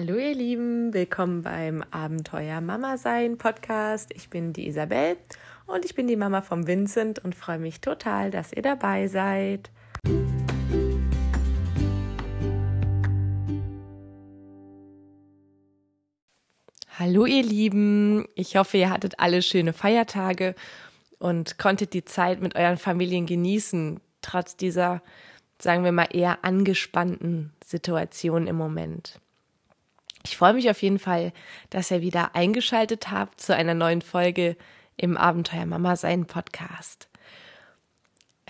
Hallo ihr Lieben, willkommen beim Abenteuer Mama sein Podcast. Ich bin die Isabel und ich bin die Mama von Vincent und freue mich total, dass ihr dabei seid. Hallo ihr Lieben, ich hoffe, ihr hattet alle schöne Feiertage und konntet die Zeit mit euren Familien genießen, trotz dieser, sagen wir mal, eher angespannten Situation im Moment. Ich freue mich auf jeden Fall, dass ihr wieder eingeschaltet habt zu einer neuen Folge im Abenteuer Mama sein Podcast.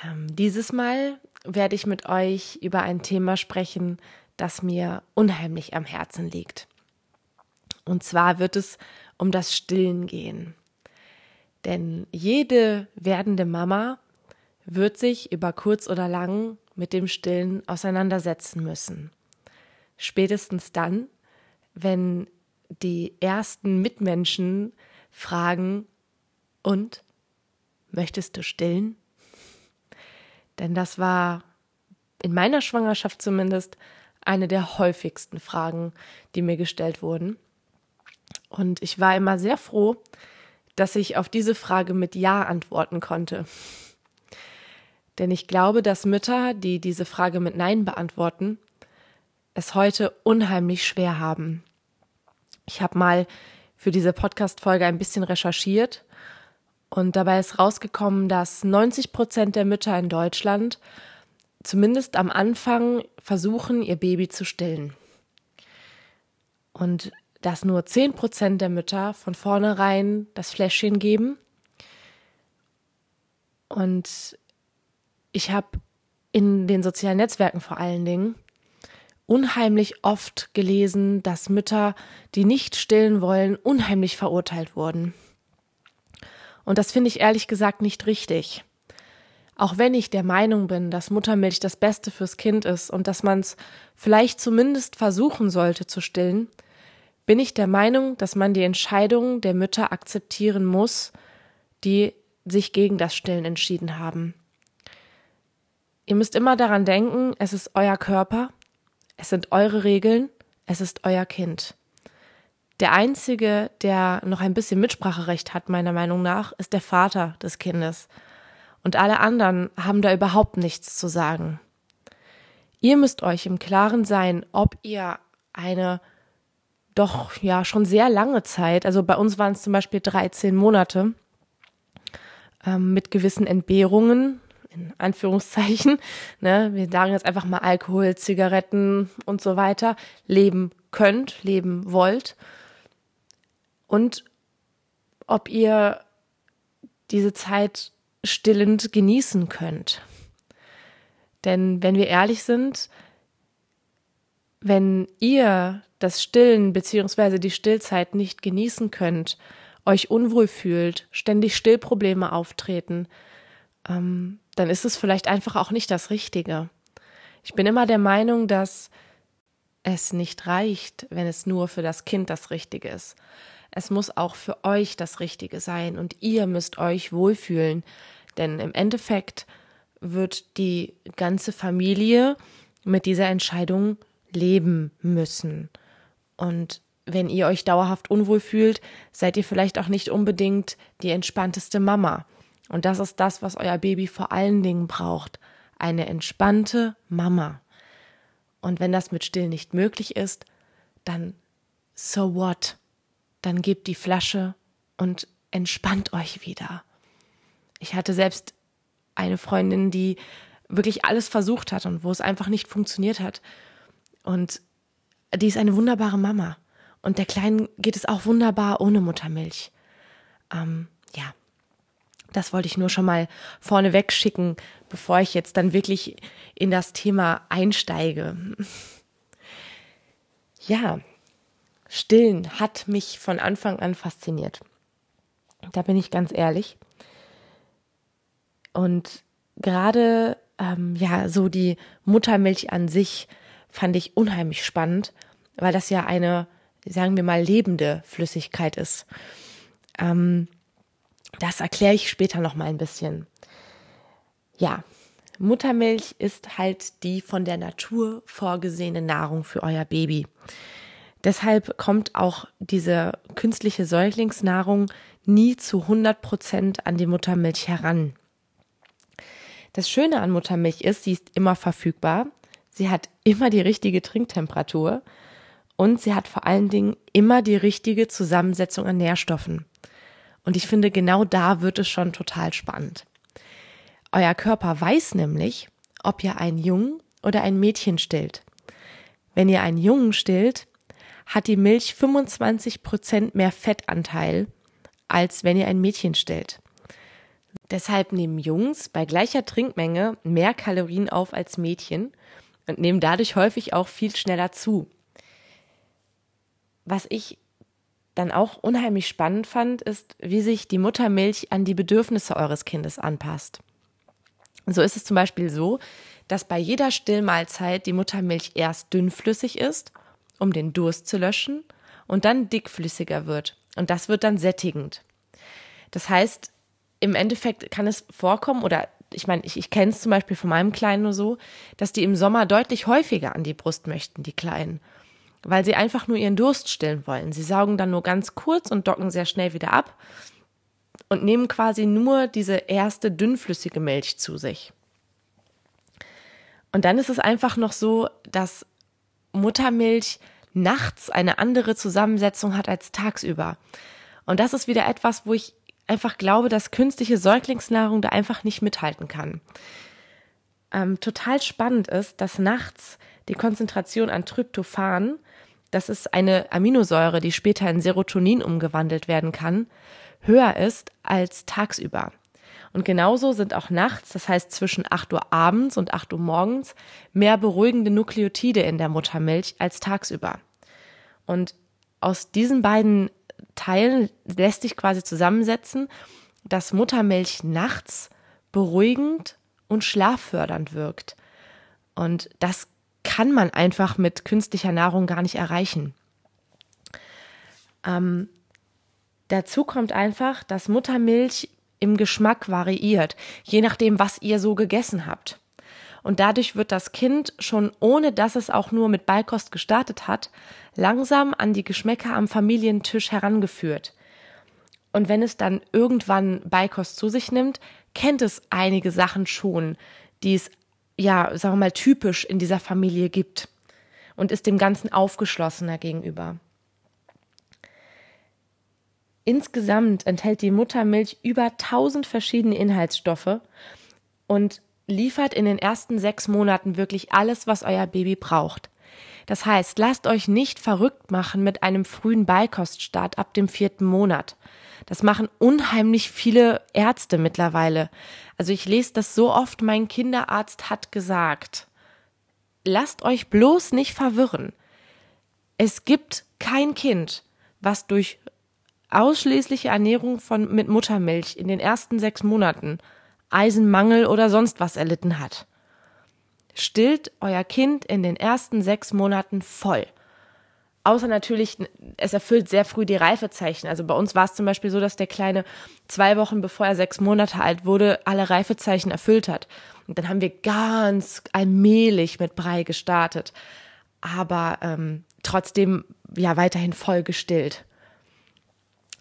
Ähm, dieses Mal werde ich mit euch über ein Thema sprechen, das mir unheimlich am Herzen liegt. Und zwar wird es um das Stillen gehen. Denn jede werdende Mama wird sich über kurz oder lang mit dem Stillen auseinandersetzen müssen. Spätestens dann, wenn die ersten Mitmenschen fragen, und möchtest du stillen? Denn das war in meiner Schwangerschaft zumindest eine der häufigsten Fragen, die mir gestellt wurden. Und ich war immer sehr froh, dass ich auf diese Frage mit Ja antworten konnte. Denn ich glaube, dass Mütter, die diese Frage mit Nein beantworten, es heute unheimlich schwer haben. Ich habe mal für diese Podcast-Folge ein bisschen recherchiert und dabei ist rausgekommen, dass 90 Prozent der Mütter in Deutschland zumindest am Anfang versuchen, ihr Baby zu stillen. Und dass nur 10 Prozent der Mütter von vornherein das Fläschchen geben. Und ich habe in den sozialen Netzwerken vor allen Dingen unheimlich oft gelesen, dass Mütter, die nicht stillen wollen, unheimlich verurteilt wurden. Und das finde ich ehrlich gesagt nicht richtig. Auch wenn ich der Meinung bin, dass Muttermilch das Beste fürs Kind ist und dass man es vielleicht zumindest versuchen sollte zu stillen, bin ich der Meinung, dass man die Entscheidungen der Mütter akzeptieren muss, die sich gegen das Stillen entschieden haben. Ihr müsst immer daran denken, es ist euer Körper, es sind eure Regeln, es ist euer Kind. Der Einzige, der noch ein bisschen Mitspracherecht hat, meiner Meinung nach, ist der Vater des Kindes. Und alle anderen haben da überhaupt nichts zu sagen. Ihr müsst euch im Klaren sein, ob ihr eine doch ja schon sehr lange Zeit, also bei uns waren es zum Beispiel 13 Monate, ähm, mit gewissen Entbehrungen, in Anführungszeichen, ne, wir sagen jetzt einfach mal Alkohol, Zigaretten und so weiter, leben könnt, leben wollt. Und ob ihr diese Zeit stillend genießen könnt. Denn wenn wir ehrlich sind, wenn ihr das Stillen beziehungsweise die Stillzeit nicht genießen könnt, euch unwohl fühlt, ständig Stillprobleme auftreten, ähm, dann ist es vielleicht einfach auch nicht das Richtige. Ich bin immer der Meinung, dass es nicht reicht, wenn es nur für das Kind das Richtige ist. Es muss auch für euch das Richtige sein und ihr müsst euch wohlfühlen, denn im Endeffekt wird die ganze Familie mit dieser Entscheidung leben müssen. Und wenn ihr euch dauerhaft unwohl fühlt, seid ihr vielleicht auch nicht unbedingt die entspannteste Mama. Und das ist das, was euer Baby vor allen Dingen braucht. Eine entspannte Mama. Und wenn das mit Still nicht möglich ist, dann so what? Dann gebt die Flasche und entspannt euch wieder. Ich hatte selbst eine Freundin, die wirklich alles versucht hat und wo es einfach nicht funktioniert hat. Und die ist eine wunderbare Mama. Und der Kleinen geht es auch wunderbar ohne Muttermilch. Ähm, ja, das wollte ich nur schon mal vorneweg schicken, bevor ich jetzt dann wirklich in das Thema einsteige. Ja, Stillen hat mich von Anfang an fasziniert. Da bin ich ganz ehrlich. Und gerade ähm, ja so die Muttermilch an sich fand ich unheimlich spannend, weil das ja eine, sagen wir mal, lebende Flüssigkeit ist. Ähm, das erkläre ich später noch mal ein bisschen. Ja, Muttermilch ist halt die von der Natur vorgesehene Nahrung für euer Baby. Deshalb kommt auch diese künstliche Säuglingsnahrung nie zu 100 Prozent an die Muttermilch heran. Das Schöne an Muttermilch ist, sie ist immer verfügbar, sie hat immer die richtige Trinktemperatur und sie hat vor allen Dingen immer die richtige Zusammensetzung an Nährstoffen. Und ich finde, genau da wird es schon total spannend. Euer Körper weiß nämlich, ob ihr einen Jungen oder ein Mädchen stillt. Wenn ihr einen Jungen stillt, hat die Milch 25 Prozent mehr Fettanteil, als wenn ihr ein Mädchen stillt. Deshalb nehmen Jungs bei gleicher Trinkmenge mehr Kalorien auf als Mädchen und nehmen dadurch häufig auch viel schneller zu. Was ich dann auch unheimlich spannend fand, ist, wie sich die Muttermilch an die Bedürfnisse eures Kindes anpasst. So ist es zum Beispiel so, dass bei jeder Stillmahlzeit die Muttermilch erst dünnflüssig ist, um den Durst zu löschen, und dann dickflüssiger wird. Und das wird dann sättigend. Das heißt, im Endeffekt kann es vorkommen, oder ich meine, ich, ich kenne es zum Beispiel von meinem Kleinen nur so, dass die im Sommer deutlich häufiger an die Brust möchten, die Kleinen weil sie einfach nur ihren Durst stillen wollen. Sie saugen dann nur ganz kurz und docken sehr schnell wieder ab und nehmen quasi nur diese erste dünnflüssige Milch zu sich. Und dann ist es einfach noch so, dass Muttermilch nachts eine andere Zusammensetzung hat als tagsüber. Und das ist wieder etwas, wo ich einfach glaube, dass künstliche Säuglingsnahrung da einfach nicht mithalten kann. Ähm, total spannend ist, dass nachts die Konzentration an Tryptophan das ist eine Aminosäure, die später in Serotonin umgewandelt werden kann, höher ist als tagsüber. Und genauso sind auch nachts, das heißt zwischen 8 Uhr abends und 8 Uhr morgens, mehr beruhigende Nukleotide in der Muttermilch als tagsüber. Und aus diesen beiden Teilen lässt sich quasi zusammensetzen, dass Muttermilch nachts beruhigend und schlaffördernd wirkt. Und das kann man einfach mit künstlicher Nahrung gar nicht erreichen. Ähm, dazu kommt einfach, dass Muttermilch im Geschmack variiert, je nachdem, was ihr so gegessen habt. Und dadurch wird das Kind schon ohne dass es auch nur mit Beikost gestartet hat, langsam an die Geschmäcker am Familientisch herangeführt. Und wenn es dann irgendwann Beikost zu sich nimmt, kennt es einige Sachen schon, die es ja, sagen wir mal, typisch in dieser Familie gibt und ist dem Ganzen aufgeschlossener gegenüber. Insgesamt enthält die Muttermilch über 1000 verschiedene Inhaltsstoffe und liefert in den ersten sechs Monaten wirklich alles, was euer Baby braucht. Das heißt, lasst euch nicht verrückt machen mit einem frühen Beikoststart ab dem vierten Monat. Das machen unheimlich viele Ärzte mittlerweile. Also ich lese das so oft, mein Kinderarzt hat gesagt. Lasst euch bloß nicht verwirren. Es gibt kein Kind, was durch ausschließliche Ernährung von, mit Muttermilch in den ersten sechs Monaten Eisenmangel oder sonst was erlitten hat. Stillt euer Kind in den ersten sechs Monaten voll. Außer natürlich, es erfüllt sehr früh die Reifezeichen. Also bei uns war es zum Beispiel so, dass der Kleine zwei Wochen bevor er sechs Monate alt wurde, alle Reifezeichen erfüllt hat. Und dann haben wir ganz allmählich mit Brei gestartet. Aber ähm, trotzdem ja weiterhin voll gestillt.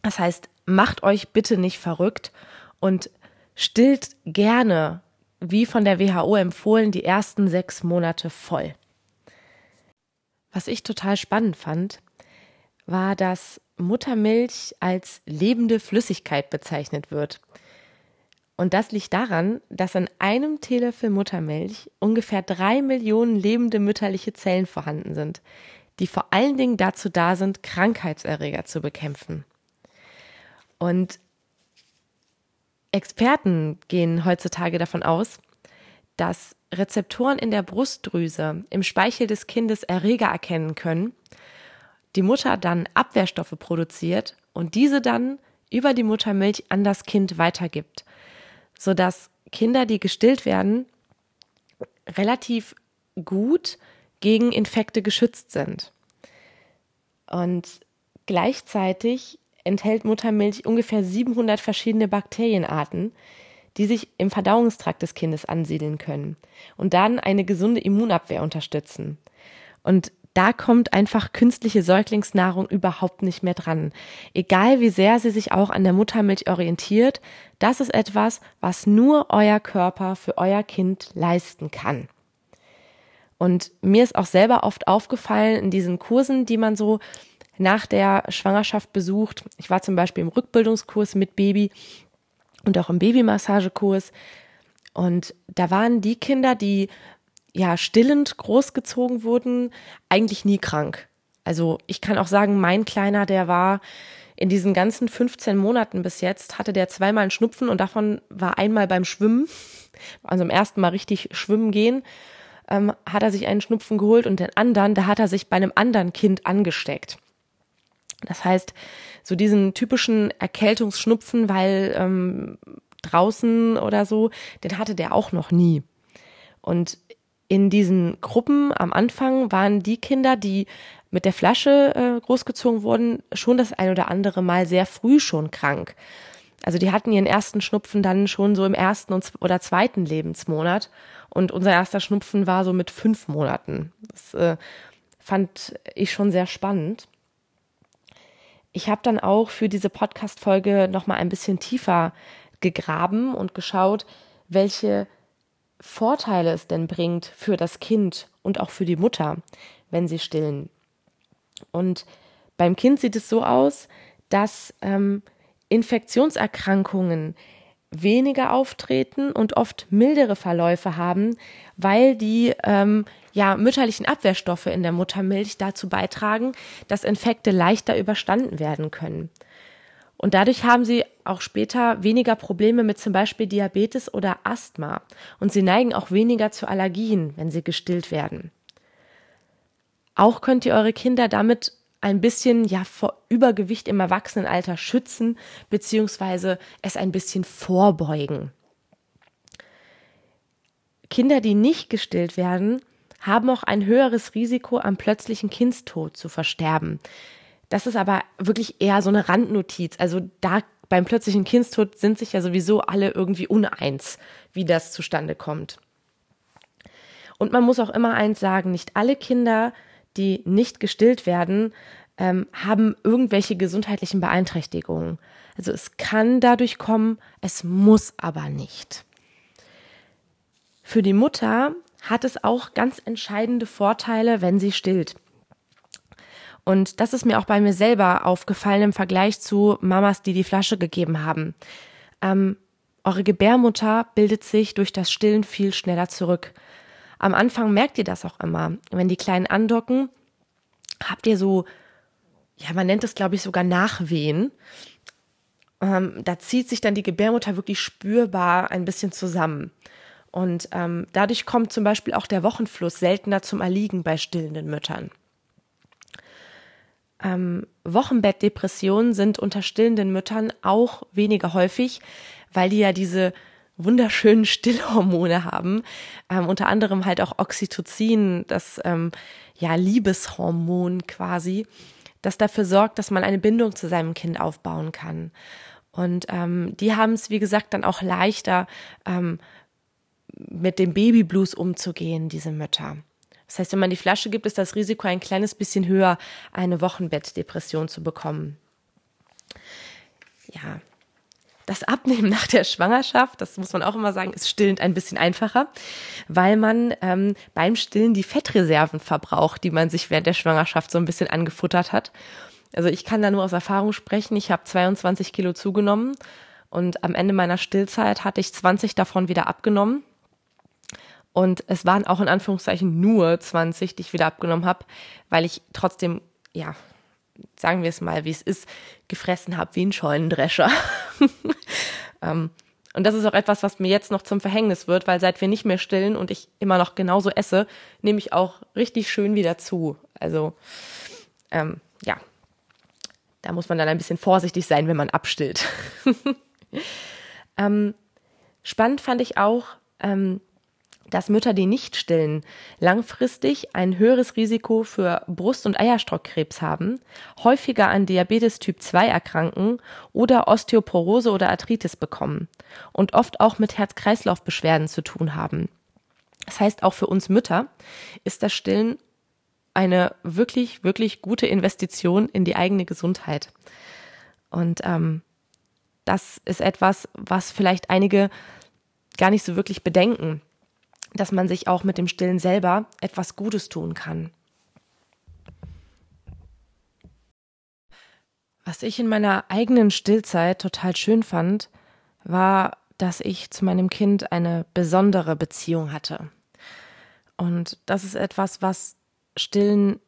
Das heißt, macht euch bitte nicht verrückt und stillt gerne, wie von der WHO empfohlen, die ersten sechs Monate voll. Was ich total spannend fand, war, dass Muttermilch als lebende Flüssigkeit bezeichnet wird. Und das liegt daran, dass an einem Teelöffel Muttermilch ungefähr drei Millionen lebende mütterliche Zellen vorhanden sind, die vor allen Dingen dazu da sind, Krankheitserreger zu bekämpfen. Und Experten gehen heutzutage davon aus, dass Rezeptoren in der Brustdrüse im Speichel des Kindes Erreger erkennen können, die Mutter dann Abwehrstoffe produziert und diese dann über die Muttermilch an das Kind weitergibt, sodass Kinder, die gestillt werden, relativ gut gegen Infekte geschützt sind. Und gleichzeitig enthält Muttermilch ungefähr 700 verschiedene Bakterienarten, die sich im Verdauungstrakt des Kindes ansiedeln können und dann eine gesunde Immunabwehr unterstützen. Und da kommt einfach künstliche Säuglingsnahrung überhaupt nicht mehr dran. Egal wie sehr sie sich auch an der Muttermilch orientiert, das ist etwas, was nur euer Körper für euer Kind leisten kann. Und mir ist auch selber oft aufgefallen in diesen Kursen, die man so nach der Schwangerschaft besucht. Ich war zum Beispiel im Rückbildungskurs mit Baby und auch im Babymassagekurs. Und da waren die Kinder, die ja stillend großgezogen wurden, eigentlich nie krank. Also ich kann auch sagen, mein Kleiner, der war in diesen ganzen 15 Monaten bis jetzt, hatte der zweimal einen Schnupfen und davon war einmal beim Schwimmen, also im ersten Mal richtig schwimmen gehen, ähm, hat er sich einen Schnupfen geholt und den anderen, da hat er sich bei einem anderen Kind angesteckt. Das heißt, so diesen typischen Erkältungsschnupfen, weil ähm, draußen oder so, den hatte der auch noch nie. Und in diesen Gruppen am Anfang waren die Kinder, die mit der Flasche äh, großgezogen wurden, schon das ein oder andere Mal sehr früh schon krank. Also die hatten ihren ersten Schnupfen dann schon so im ersten oder zweiten Lebensmonat und unser erster Schnupfen war so mit fünf Monaten. Das äh, fand ich schon sehr spannend. Ich habe dann auch für diese Podcast-Folge nochmal ein bisschen tiefer gegraben und geschaut, welche Vorteile es denn bringt für das Kind und auch für die Mutter, wenn sie stillen. Und beim Kind sieht es so aus, dass ähm, Infektionserkrankungen weniger auftreten und oft mildere Verläufe haben, weil die ähm, ja, mütterlichen Abwehrstoffe in der Muttermilch dazu beitragen, dass Infekte leichter überstanden werden können. Und dadurch haben sie auch später weniger Probleme mit zum Beispiel Diabetes oder Asthma. Und sie neigen auch weniger zu Allergien, wenn sie gestillt werden. Auch könnt ihr eure Kinder damit ein bisschen ja vor Übergewicht im Erwachsenenalter schützen, beziehungsweise es ein bisschen vorbeugen. Kinder, die nicht gestillt werden, haben auch ein höheres Risiko, am plötzlichen Kindstod zu versterben. Das ist aber wirklich eher so eine Randnotiz. Also da beim plötzlichen Kindstod sind sich ja sowieso alle irgendwie uneins, wie das zustande kommt. Und man muss auch immer eins sagen, nicht alle Kinder die nicht gestillt werden, ähm, haben irgendwelche gesundheitlichen Beeinträchtigungen. Also es kann dadurch kommen, es muss aber nicht. Für die Mutter hat es auch ganz entscheidende Vorteile, wenn sie stillt. Und das ist mir auch bei mir selber aufgefallen im Vergleich zu Mamas, die die Flasche gegeben haben. Ähm, eure Gebärmutter bildet sich durch das Stillen viel schneller zurück. Am Anfang merkt ihr das auch immer. Wenn die Kleinen andocken, habt ihr so, ja, man nennt es, glaube ich, sogar Nachwehen. Ähm, da zieht sich dann die Gebärmutter wirklich spürbar ein bisschen zusammen. Und ähm, dadurch kommt zum Beispiel auch der Wochenfluss seltener zum Erliegen bei stillenden Müttern. Ähm, Wochenbettdepressionen sind unter stillenden Müttern auch weniger häufig, weil die ja diese wunderschönen Stillhormone haben, ähm, unter anderem halt auch Oxytocin, das ähm, ja Liebeshormon quasi, das dafür sorgt, dass man eine Bindung zu seinem Kind aufbauen kann. Und ähm, die haben es, wie gesagt, dann auch leichter, ähm, mit dem Babyblues umzugehen, diese Mütter. Das heißt, wenn man die Flasche gibt, ist das Risiko ein kleines bisschen höher, eine Wochenbettdepression zu bekommen. Ja, das Abnehmen nach der Schwangerschaft, das muss man auch immer sagen, ist stillend ein bisschen einfacher, weil man ähm, beim Stillen die Fettreserven verbraucht, die man sich während der Schwangerschaft so ein bisschen angefuttert hat. Also ich kann da nur aus Erfahrung sprechen. Ich habe 22 Kilo zugenommen und am Ende meiner Stillzeit hatte ich 20 davon wieder abgenommen. Und es waren auch in Anführungszeichen nur 20, die ich wieder abgenommen habe, weil ich trotzdem, ja, sagen wir es mal, wie es ist, gefressen habe wie ein Scheunendrescher. ähm, und das ist auch etwas, was mir jetzt noch zum Verhängnis wird, weil seit wir nicht mehr stillen und ich immer noch genauso esse, nehme ich auch richtig schön wieder zu. Also ähm, ja, da muss man dann ein bisschen vorsichtig sein, wenn man abstillt. ähm, spannend fand ich auch, ähm, dass Mütter, die nicht stillen, langfristig ein höheres Risiko für Brust- und Eierstockkrebs haben, häufiger an Diabetes Typ 2 erkranken oder Osteoporose oder Arthritis bekommen und oft auch mit Herz-Kreislauf-Beschwerden zu tun haben. Das heißt, auch für uns Mütter ist das Stillen eine wirklich, wirklich gute Investition in die eigene Gesundheit. Und ähm, das ist etwas, was vielleicht einige gar nicht so wirklich bedenken, dass man sich auch mit dem Stillen selber etwas Gutes tun kann. Was ich in meiner eigenen Stillzeit total schön fand, war, dass ich zu meinem Kind eine besondere Beziehung hatte. Und das ist etwas, was Stillen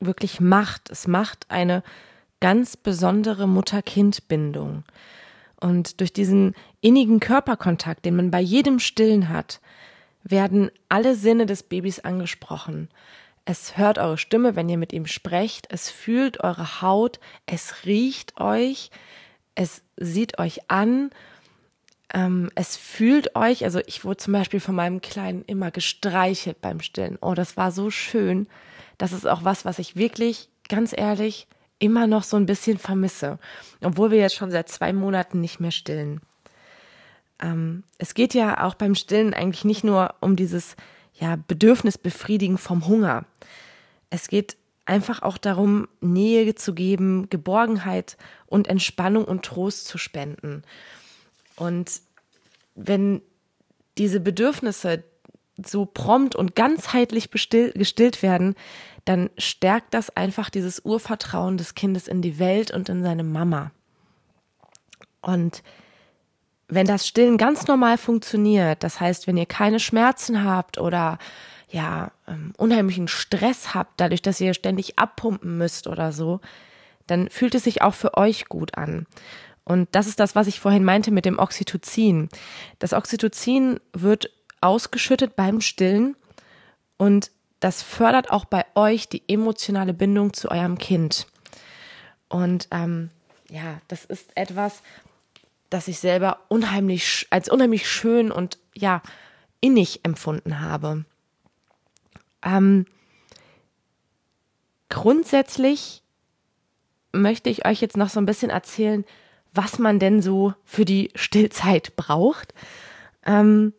wirklich macht. Es macht eine ganz besondere Mutter-Kind-Bindung. Und durch diesen innigen Körperkontakt, den man bei jedem Stillen hat, werden alle Sinne des Babys angesprochen. Es hört eure Stimme, wenn ihr mit ihm sprecht, es fühlt eure Haut, es riecht euch, es sieht euch an, ähm, es fühlt euch, also ich wurde zum Beispiel von meinem Kleinen immer gestreichelt beim Stillen. Oh, das war so schön. Das ist auch was, was ich wirklich, ganz ehrlich, immer noch so ein bisschen vermisse, obwohl wir jetzt schon seit zwei Monaten nicht mehr stillen. Ähm, es geht ja auch beim Stillen eigentlich nicht nur um dieses ja, Bedürfnisbefriedigen vom Hunger. Es geht einfach auch darum, Nähe zu geben, Geborgenheit und Entspannung und Trost zu spenden. Und wenn diese Bedürfnisse so prompt und ganzheitlich gestillt werden, dann stärkt das einfach dieses Urvertrauen des Kindes in die Welt und in seine Mama. Und wenn das Stillen ganz normal funktioniert, das heißt, wenn ihr keine Schmerzen habt oder ja, ähm, unheimlichen Stress habt, dadurch, dass ihr ständig abpumpen müsst oder so, dann fühlt es sich auch für euch gut an. Und das ist das, was ich vorhin meinte mit dem Oxytocin. Das Oxytocin wird ausgeschüttet beim Stillen und das fördert auch bei euch die emotionale Bindung zu eurem Kind. Und ähm, ja, das ist etwas, das ich selber unheimlich als unheimlich schön und ja innig empfunden habe. Ähm, grundsätzlich möchte ich euch jetzt noch so ein bisschen erzählen, was man denn so für die Stillzeit braucht. Ähm,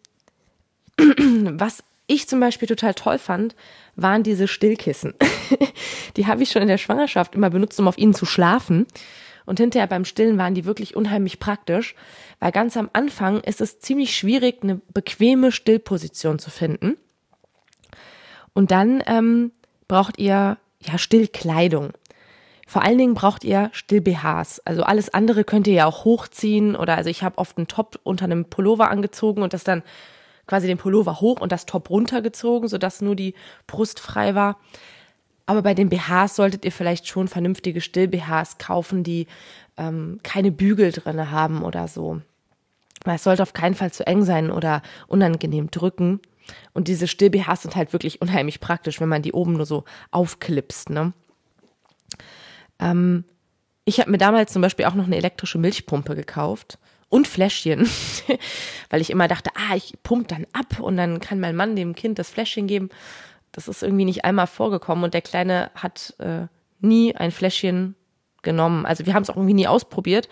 was ich zum Beispiel total toll fand, waren diese Stillkissen. die habe ich schon in der Schwangerschaft immer benutzt, um auf ihnen zu schlafen. Und hinterher beim Stillen waren die wirklich unheimlich praktisch, weil ganz am Anfang ist es ziemlich schwierig, eine bequeme Stillposition zu finden. Und dann ähm, braucht ihr ja Stillkleidung. Vor allen Dingen braucht ihr Still-BHs. Also alles andere könnt ihr ja auch hochziehen oder also ich habe oft einen Top unter einem Pullover angezogen und das dann quasi den Pullover hoch und das Top runtergezogen, sodass nur die Brust frei war. Aber bei den BHs solltet ihr vielleicht schon vernünftige Still-BHs kaufen, die ähm, keine Bügel drinne haben oder so. Weil es sollte auf keinen Fall zu eng sein oder unangenehm drücken. Und diese Still-BHs sind halt wirklich unheimlich praktisch, wenn man die oben nur so aufklipst, ne? Ähm, ich habe mir damals zum Beispiel auch noch eine elektrische Milchpumpe gekauft und Fläschchen, weil ich immer dachte, ah, ich pump dann ab und dann kann mein Mann dem Kind das Fläschchen geben. Das ist irgendwie nicht einmal vorgekommen und der Kleine hat äh, nie ein Fläschchen genommen. Also wir haben es auch irgendwie nie ausprobiert.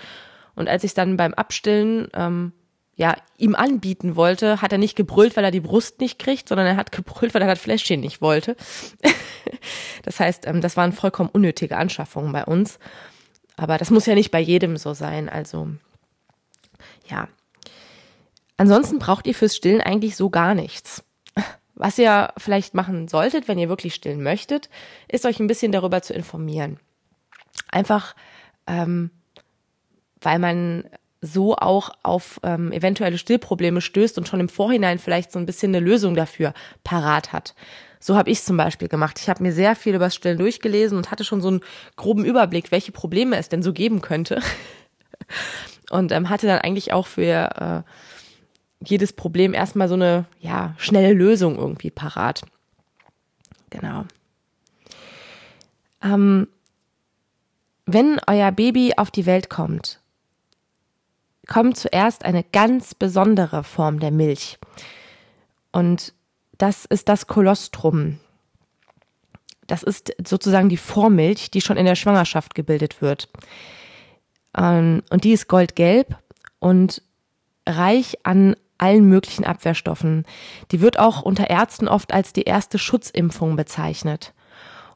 Und als ich es dann beim Abstillen ähm, ja, ihm anbieten wollte, hat er nicht gebrüllt, weil er die Brust nicht kriegt, sondern er hat gebrüllt, weil er das Fläschchen nicht wollte. das heißt, ähm, das waren vollkommen unnötige Anschaffungen bei uns. Aber das muss ja nicht bei jedem so sein. Also, ja. Ansonsten braucht ihr fürs Stillen eigentlich so gar nichts. Was ihr vielleicht machen solltet, wenn ihr wirklich stillen möchtet, ist euch ein bisschen darüber zu informieren. Einfach, ähm, weil man so auch auf ähm, eventuelle Stillprobleme stößt und schon im Vorhinein vielleicht so ein bisschen eine Lösung dafür parat hat. So habe ich zum Beispiel gemacht. Ich habe mir sehr viel über das Stillen durchgelesen und hatte schon so einen groben Überblick, welche Probleme es denn so geben könnte. Und ähm, hatte dann eigentlich auch für äh, jedes Problem erstmal so eine ja, schnelle Lösung irgendwie parat. Genau. Ähm, wenn euer Baby auf die Welt kommt, kommt zuerst eine ganz besondere Form der Milch. Und das ist das Kolostrum. Das ist sozusagen die Vormilch, die schon in der Schwangerschaft gebildet wird. Ähm, und die ist goldgelb und reich an allen möglichen Abwehrstoffen. Die wird auch unter Ärzten oft als die erste Schutzimpfung bezeichnet.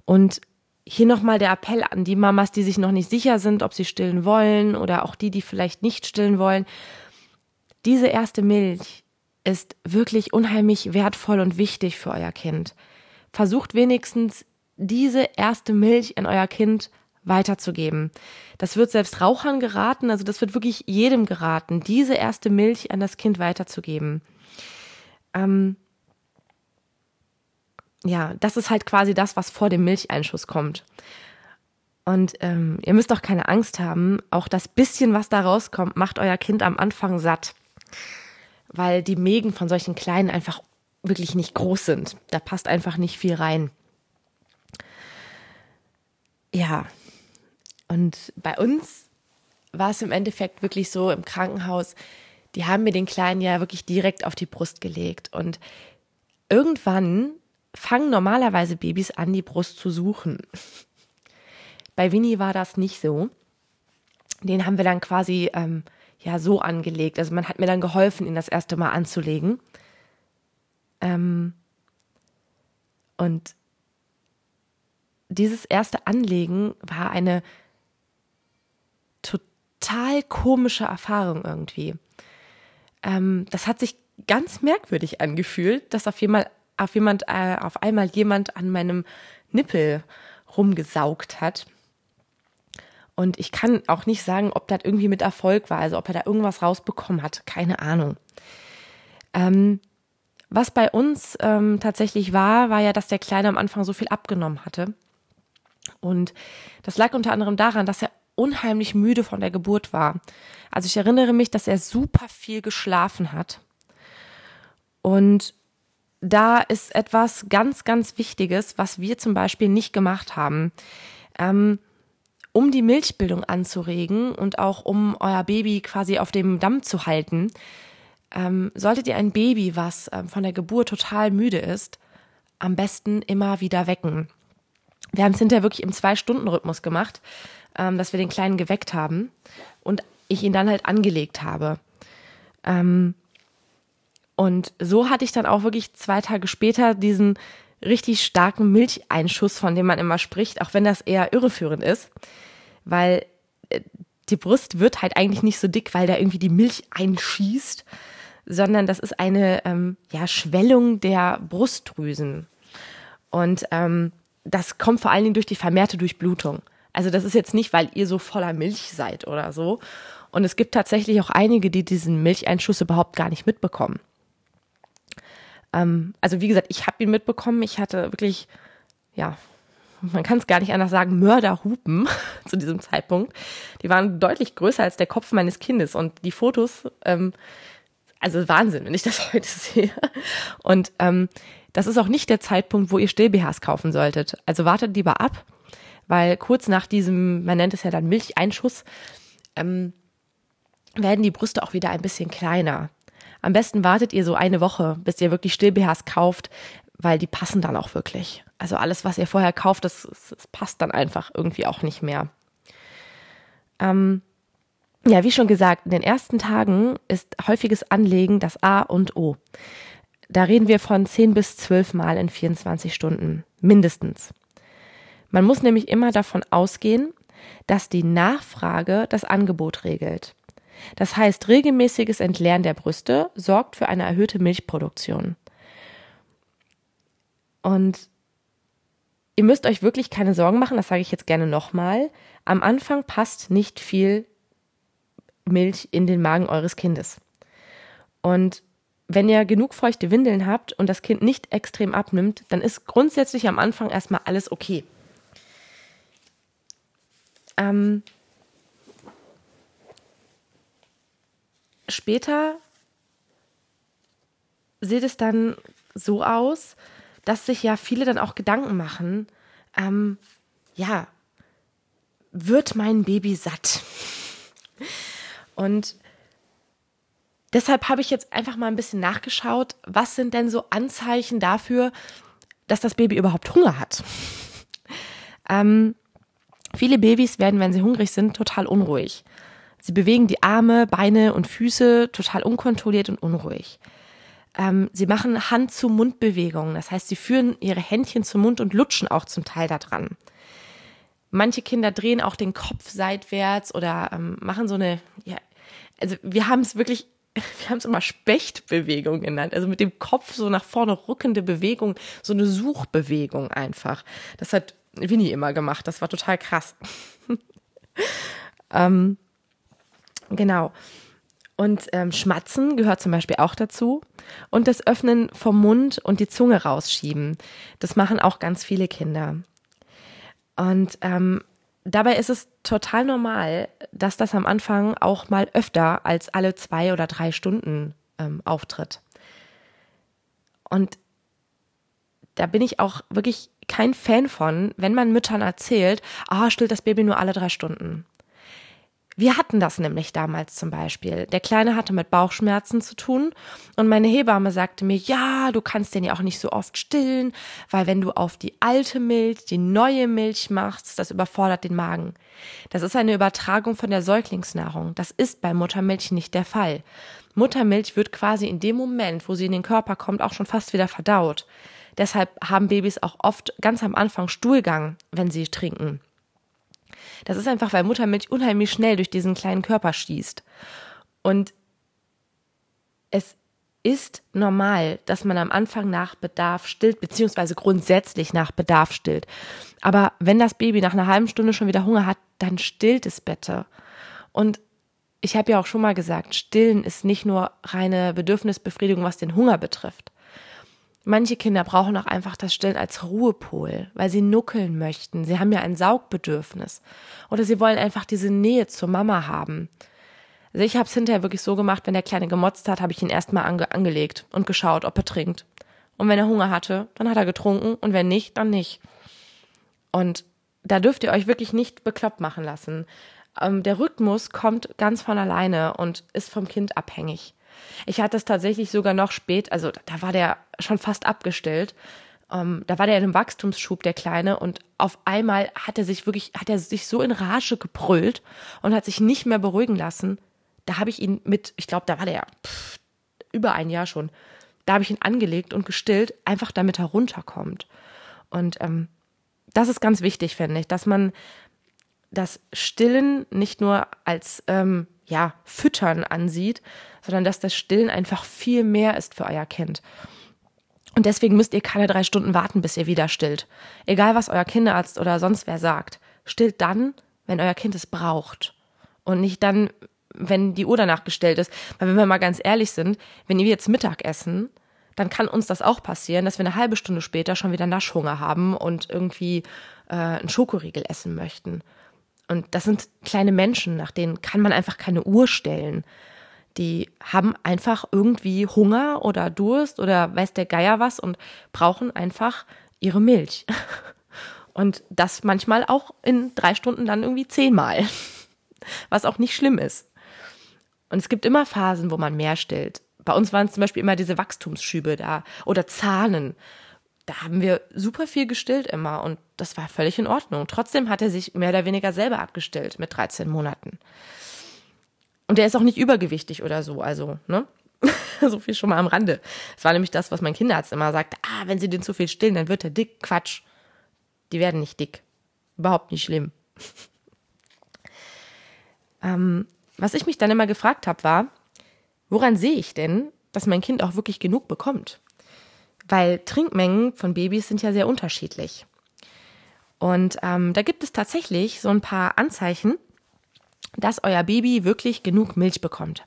Und hier nochmal der Appell an die Mamas, die sich noch nicht sicher sind, ob sie stillen wollen oder auch die, die vielleicht nicht stillen wollen. Diese erste Milch ist wirklich unheimlich wertvoll und wichtig für euer Kind. Versucht wenigstens diese erste Milch in euer Kind weiterzugeben. Das wird selbst Rauchern geraten, also das wird wirklich jedem geraten, diese erste Milch an das Kind weiterzugeben. Ähm, ja, das ist halt quasi das, was vor dem Milcheinschuss kommt. Und ähm, ihr müsst doch keine Angst haben, auch das bisschen, was da rauskommt, macht euer Kind am Anfang satt. Weil die Mägen von solchen Kleinen einfach wirklich nicht groß sind. Da passt einfach nicht viel rein. Ja, und bei uns war es im Endeffekt wirklich so im Krankenhaus, die haben mir den Kleinen ja wirklich direkt auf die Brust gelegt. Und irgendwann fangen normalerweise Babys an, die Brust zu suchen. Bei Winnie war das nicht so. Den haben wir dann quasi ähm, ja so angelegt. Also man hat mir dann geholfen, ihn das erste Mal anzulegen. Ähm, und dieses erste Anlegen war eine total komische Erfahrung irgendwie. Ähm, das hat sich ganz merkwürdig angefühlt, dass auf jemand, auf jemand, äh, auf einmal jemand an meinem Nippel rumgesaugt hat. Und ich kann auch nicht sagen, ob das irgendwie mit Erfolg war, also ob er da irgendwas rausbekommen hat. Keine Ahnung. Ähm, was bei uns ähm, tatsächlich war, war ja, dass der Kleine am Anfang so viel abgenommen hatte. Und das lag unter anderem daran, dass er unheimlich müde von der Geburt war. Also ich erinnere mich, dass er super viel geschlafen hat. Und da ist etwas ganz, ganz Wichtiges, was wir zum Beispiel nicht gemacht haben. Ähm, um die Milchbildung anzuregen und auch um euer Baby quasi auf dem Damm zu halten, ähm, solltet ihr ein Baby, was ähm, von der Geburt total müde ist, am besten immer wieder wecken. Wir haben es hinterher wirklich im Zwei-Stunden-Rhythmus gemacht, ähm, dass wir den Kleinen geweckt haben und ich ihn dann halt angelegt habe. Ähm, und so hatte ich dann auch wirklich zwei Tage später diesen richtig starken Milcheinschuss, von dem man immer spricht, auch wenn das eher irreführend ist, weil äh, die Brust wird halt eigentlich nicht so dick, weil da irgendwie die Milch einschießt, sondern das ist eine ähm, ja, Schwellung der Brustdrüsen. Und ähm, das kommt vor allen Dingen durch die vermehrte Durchblutung. Also das ist jetzt nicht, weil ihr so voller Milch seid oder so. Und es gibt tatsächlich auch einige, die diesen Milcheinschuss überhaupt gar nicht mitbekommen. Ähm, also wie gesagt, ich habe ihn mitbekommen. Ich hatte wirklich, ja, man kann es gar nicht anders sagen, Mörderhupen zu diesem Zeitpunkt. Die waren deutlich größer als der Kopf meines Kindes. Und die Fotos, ähm, also Wahnsinn, wenn ich das heute sehe. Und ähm, das ist auch nicht der Zeitpunkt, wo ihr Still-BHs kaufen solltet. Also wartet lieber ab, weil kurz nach diesem, man nennt es ja dann Milcheinschuss, ähm, werden die Brüste auch wieder ein bisschen kleiner. Am besten wartet ihr so eine Woche, bis ihr wirklich Still-BHs kauft, weil die passen dann auch wirklich. Also alles, was ihr vorher kauft, das, das passt dann einfach irgendwie auch nicht mehr. Ähm, ja, wie schon gesagt, in den ersten Tagen ist häufiges Anlegen das A und O. Da reden wir von 10 bis 12 Mal in 24 Stunden, mindestens. Man muss nämlich immer davon ausgehen, dass die Nachfrage das Angebot regelt. Das heißt, regelmäßiges Entleeren der Brüste sorgt für eine erhöhte Milchproduktion. Und ihr müsst euch wirklich keine Sorgen machen, das sage ich jetzt gerne nochmal. Am Anfang passt nicht viel Milch in den Magen eures Kindes. Und wenn ihr genug feuchte Windeln habt und das Kind nicht extrem abnimmt, dann ist grundsätzlich am Anfang erstmal alles okay. Ähm, später sieht es dann so aus, dass sich ja viele dann auch Gedanken machen, ähm, ja, wird mein Baby satt? Und Deshalb habe ich jetzt einfach mal ein bisschen nachgeschaut, was sind denn so Anzeichen dafür, dass das Baby überhaupt Hunger hat. ähm, viele Babys werden, wenn sie hungrig sind, total unruhig. Sie bewegen die Arme, Beine und Füße total unkontrolliert und unruhig. ähm, sie machen Hand-zu-Mund-Bewegungen. Das heißt, sie führen ihre Händchen zum Mund und lutschen auch zum Teil da dran. Manche Kinder drehen auch den Kopf seitwärts oder ähm, machen so eine, ja, also wir haben es wirklich, wir haben es immer Spechtbewegung genannt, also mit dem Kopf so nach vorne rückende Bewegung, so eine Suchbewegung einfach. Das hat Winnie immer gemacht, das war total krass. ähm, genau. Und ähm, Schmatzen gehört zum Beispiel auch dazu. Und das Öffnen vom Mund und die Zunge rausschieben. Das machen auch ganz viele Kinder. Und ähm, dabei ist es total normal, dass das am Anfang auch mal öfter als alle zwei oder drei Stunden ähm, auftritt. Und da bin ich auch wirklich kein Fan von, wenn man Müttern erzählt, ah, stillt das Baby nur alle drei Stunden. Wir hatten das nämlich damals zum Beispiel. Der Kleine hatte mit Bauchschmerzen zu tun und meine Hebamme sagte mir, ja, du kannst den ja auch nicht so oft stillen, weil wenn du auf die alte Milch die neue Milch machst, das überfordert den Magen. Das ist eine Übertragung von der Säuglingsnahrung. Das ist bei Muttermilch nicht der Fall. Muttermilch wird quasi in dem Moment, wo sie in den Körper kommt, auch schon fast wieder verdaut. Deshalb haben Babys auch oft ganz am Anfang Stuhlgang, wenn sie trinken. Das ist einfach, weil Muttermilch unheimlich schnell durch diesen kleinen Körper schießt. Und es ist normal, dass man am Anfang nach Bedarf stillt, beziehungsweise grundsätzlich nach Bedarf stillt. Aber wenn das Baby nach einer halben Stunde schon wieder Hunger hat, dann stillt es bitte. Und ich habe ja auch schon mal gesagt, stillen ist nicht nur reine Bedürfnisbefriedigung, was den Hunger betrifft. Manche Kinder brauchen auch einfach das Stillen als Ruhepol, weil sie nuckeln möchten. Sie haben ja ein Saugbedürfnis. Oder sie wollen einfach diese Nähe zur Mama haben. Also ich habe es hinterher wirklich so gemacht, wenn der Kleine gemotzt hat, habe ich ihn erstmal ange angelegt und geschaut, ob er trinkt. Und wenn er Hunger hatte, dann hat er getrunken und wenn nicht, dann nicht. Und da dürft ihr euch wirklich nicht bekloppt machen lassen. Ähm, der Rhythmus kommt ganz von alleine und ist vom Kind abhängig. Ich hatte es tatsächlich sogar noch spät, also da war der schon fast abgestellt. Ähm, da war der in einem Wachstumsschub, der Kleine, und auf einmal hat er sich wirklich, hat er sich so in Rage gebrüllt und hat sich nicht mehr beruhigen lassen. Da habe ich ihn mit, ich glaube, da war der pff, über ein Jahr schon. Da habe ich ihn angelegt und gestillt, einfach damit er runterkommt. Und ähm, das ist ganz wichtig, finde ich, dass man das Stillen nicht nur als ähm, ja, Füttern ansieht, sondern dass das Stillen einfach viel mehr ist für euer Kind. Und deswegen müsst ihr keine drei Stunden warten, bis ihr wieder stillt. Egal, was euer Kinderarzt oder sonst wer sagt. Stillt dann, wenn euer Kind es braucht. Und nicht dann, wenn die Uhr danach gestellt ist. Weil wenn wir mal ganz ehrlich sind, wenn wir jetzt Mittag essen, dann kann uns das auch passieren, dass wir eine halbe Stunde später schon wieder Naschhunger haben und irgendwie äh, einen Schokoriegel essen möchten. Und das sind kleine Menschen, nach denen kann man einfach keine Uhr stellen. Die haben einfach irgendwie Hunger oder Durst oder weiß der Geier was und brauchen einfach ihre Milch. Und das manchmal auch in drei Stunden dann irgendwie zehnmal. Was auch nicht schlimm ist. Und es gibt immer Phasen, wo man mehr stillt. Bei uns waren es zum Beispiel immer diese Wachstumsschübe da oder Zahnen da haben wir super viel gestillt immer und das war völlig in Ordnung. Trotzdem hat er sich mehr oder weniger selber abgestillt mit 13 Monaten. Und er ist auch nicht übergewichtig oder so, also, ne? so viel schon mal am Rande. Es war nämlich das, was mein Kinderarzt immer sagt. Ah, wenn sie den zu viel stillen, dann wird er dick. Quatsch. Die werden nicht dick. Überhaupt nicht schlimm. ähm, was ich mich dann immer gefragt habe, war, woran sehe ich denn, dass mein Kind auch wirklich genug bekommt? weil Trinkmengen von Babys sind ja sehr unterschiedlich. Und ähm, da gibt es tatsächlich so ein paar Anzeichen, dass euer Baby wirklich genug Milch bekommt.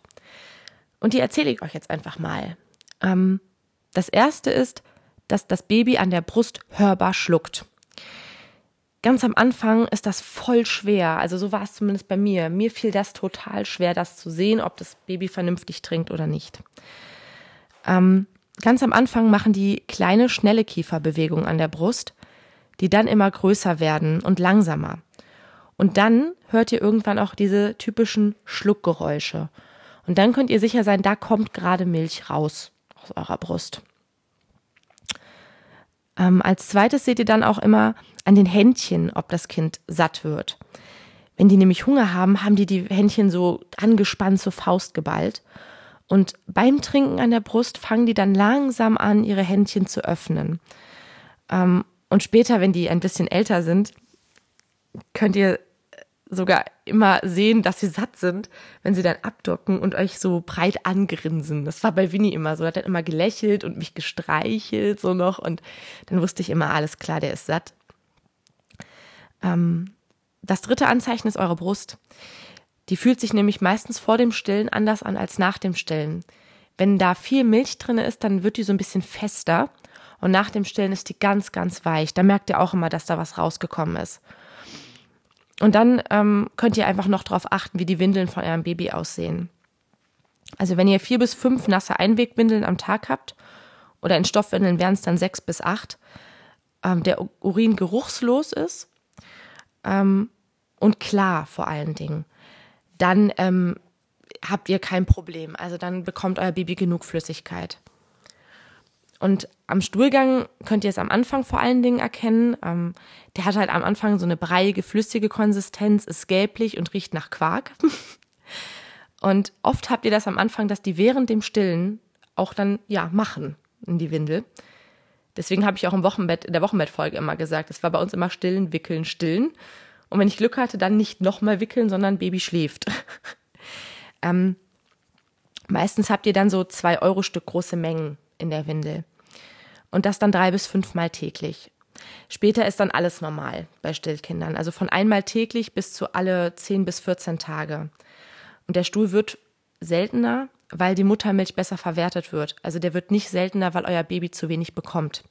Und die erzähle ich euch jetzt einfach mal. Ähm, das erste ist, dass das Baby an der Brust hörbar schluckt. Ganz am Anfang ist das voll schwer. Also so war es zumindest bei mir. Mir fiel das total schwer, das zu sehen, ob das Baby vernünftig trinkt oder nicht. Ähm, Ganz am Anfang machen die kleine, schnelle Kieferbewegungen an der Brust, die dann immer größer werden und langsamer. Und dann hört ihr irgendwann auch diese typischen Schluckgeräusche. Und dann könnt ihr sicher sein, da kommt gerade Milch raus aus eurer Brust. Ähm, als zweites seht ihr dann auch immer an den Händchen, ob das Kind satt wird. Wenn die nämlich Hunger haben, haben die die Händchen so angespannt zur Faust geballt. Und beim Trinken an der Brust fangen die dann langsam an, ihre Händchen zu öffnen. Ähm, und später, wenn die ein bisschen älter sind, könnt ihr sogar immer sehen, dass sie satt sind, wenn sie dann abdocken und euch so breit angrinsen. Das war bei Winnie immer so. Er hat dann immer gelächelt und mich gestreichelt so noch und dann wusste ich immer, alles klar, der ist satt. Ähm, das dritte Anzeichen ist eure Brust. Die fühlt sich nämlich meistens vor dem Stillen anders an als nach dem Stillen. Wenn da viel Milch drin ist, dann wird die so ein bisschen fester und nach dem Stillen ist die ganz, ganz weich. Da merkt ihr auch immer, dass da was rausgekommen ist. Und dann ähm, könnt ihr einfach noch darauf achten, wie die Windeln von eurem Baby aussehen. Also wenn ihr vier bis fünf nasse Einwegbindeln am Tag habt, oder in Stoffwindeln wären es dann sechs bis acht, ähm, der Urin geruchslos ist ähm, und klar vor allen Dingen, dann ähm, habt ihr kein Problem. Also dann bekommt euer Baby genug Flüssigkeit. Und am Stuhlgang könnt ihr es am Anfang vor allen Dingen erkennen. Ähm, der hat halt am Anfang so eine breiige, flüssige Konsistenz, ist gelblich und riecht nach Quark. und oft habt ihr das am Anfang, dass die während dem Stillen auch dann, ja, machen in die Windel. Deswegen habe ich auch im Wochenbett, in der Wochenbettfolge immer gesagt, es war bei uns immer stillen, wickeln, stillen. Und wenn ich Glück hatte, dann nicht nochmal wickeln, sondern Baby schläft. ähm, meistens habt ihr dann so zwei Euro Stück große Mengen in der Windel. Und das dann drei bis fünfmal täglich. Später ist dann alles normal bei Stillkindern. Also von einmal täglich bis zu alle zehn bis 14 Tage. Und der Stuhl wird seltener, weil die Muttermilch besser verwertet wird. Also der wird nicht seltener, weil euer Baby zu wenig bekommt.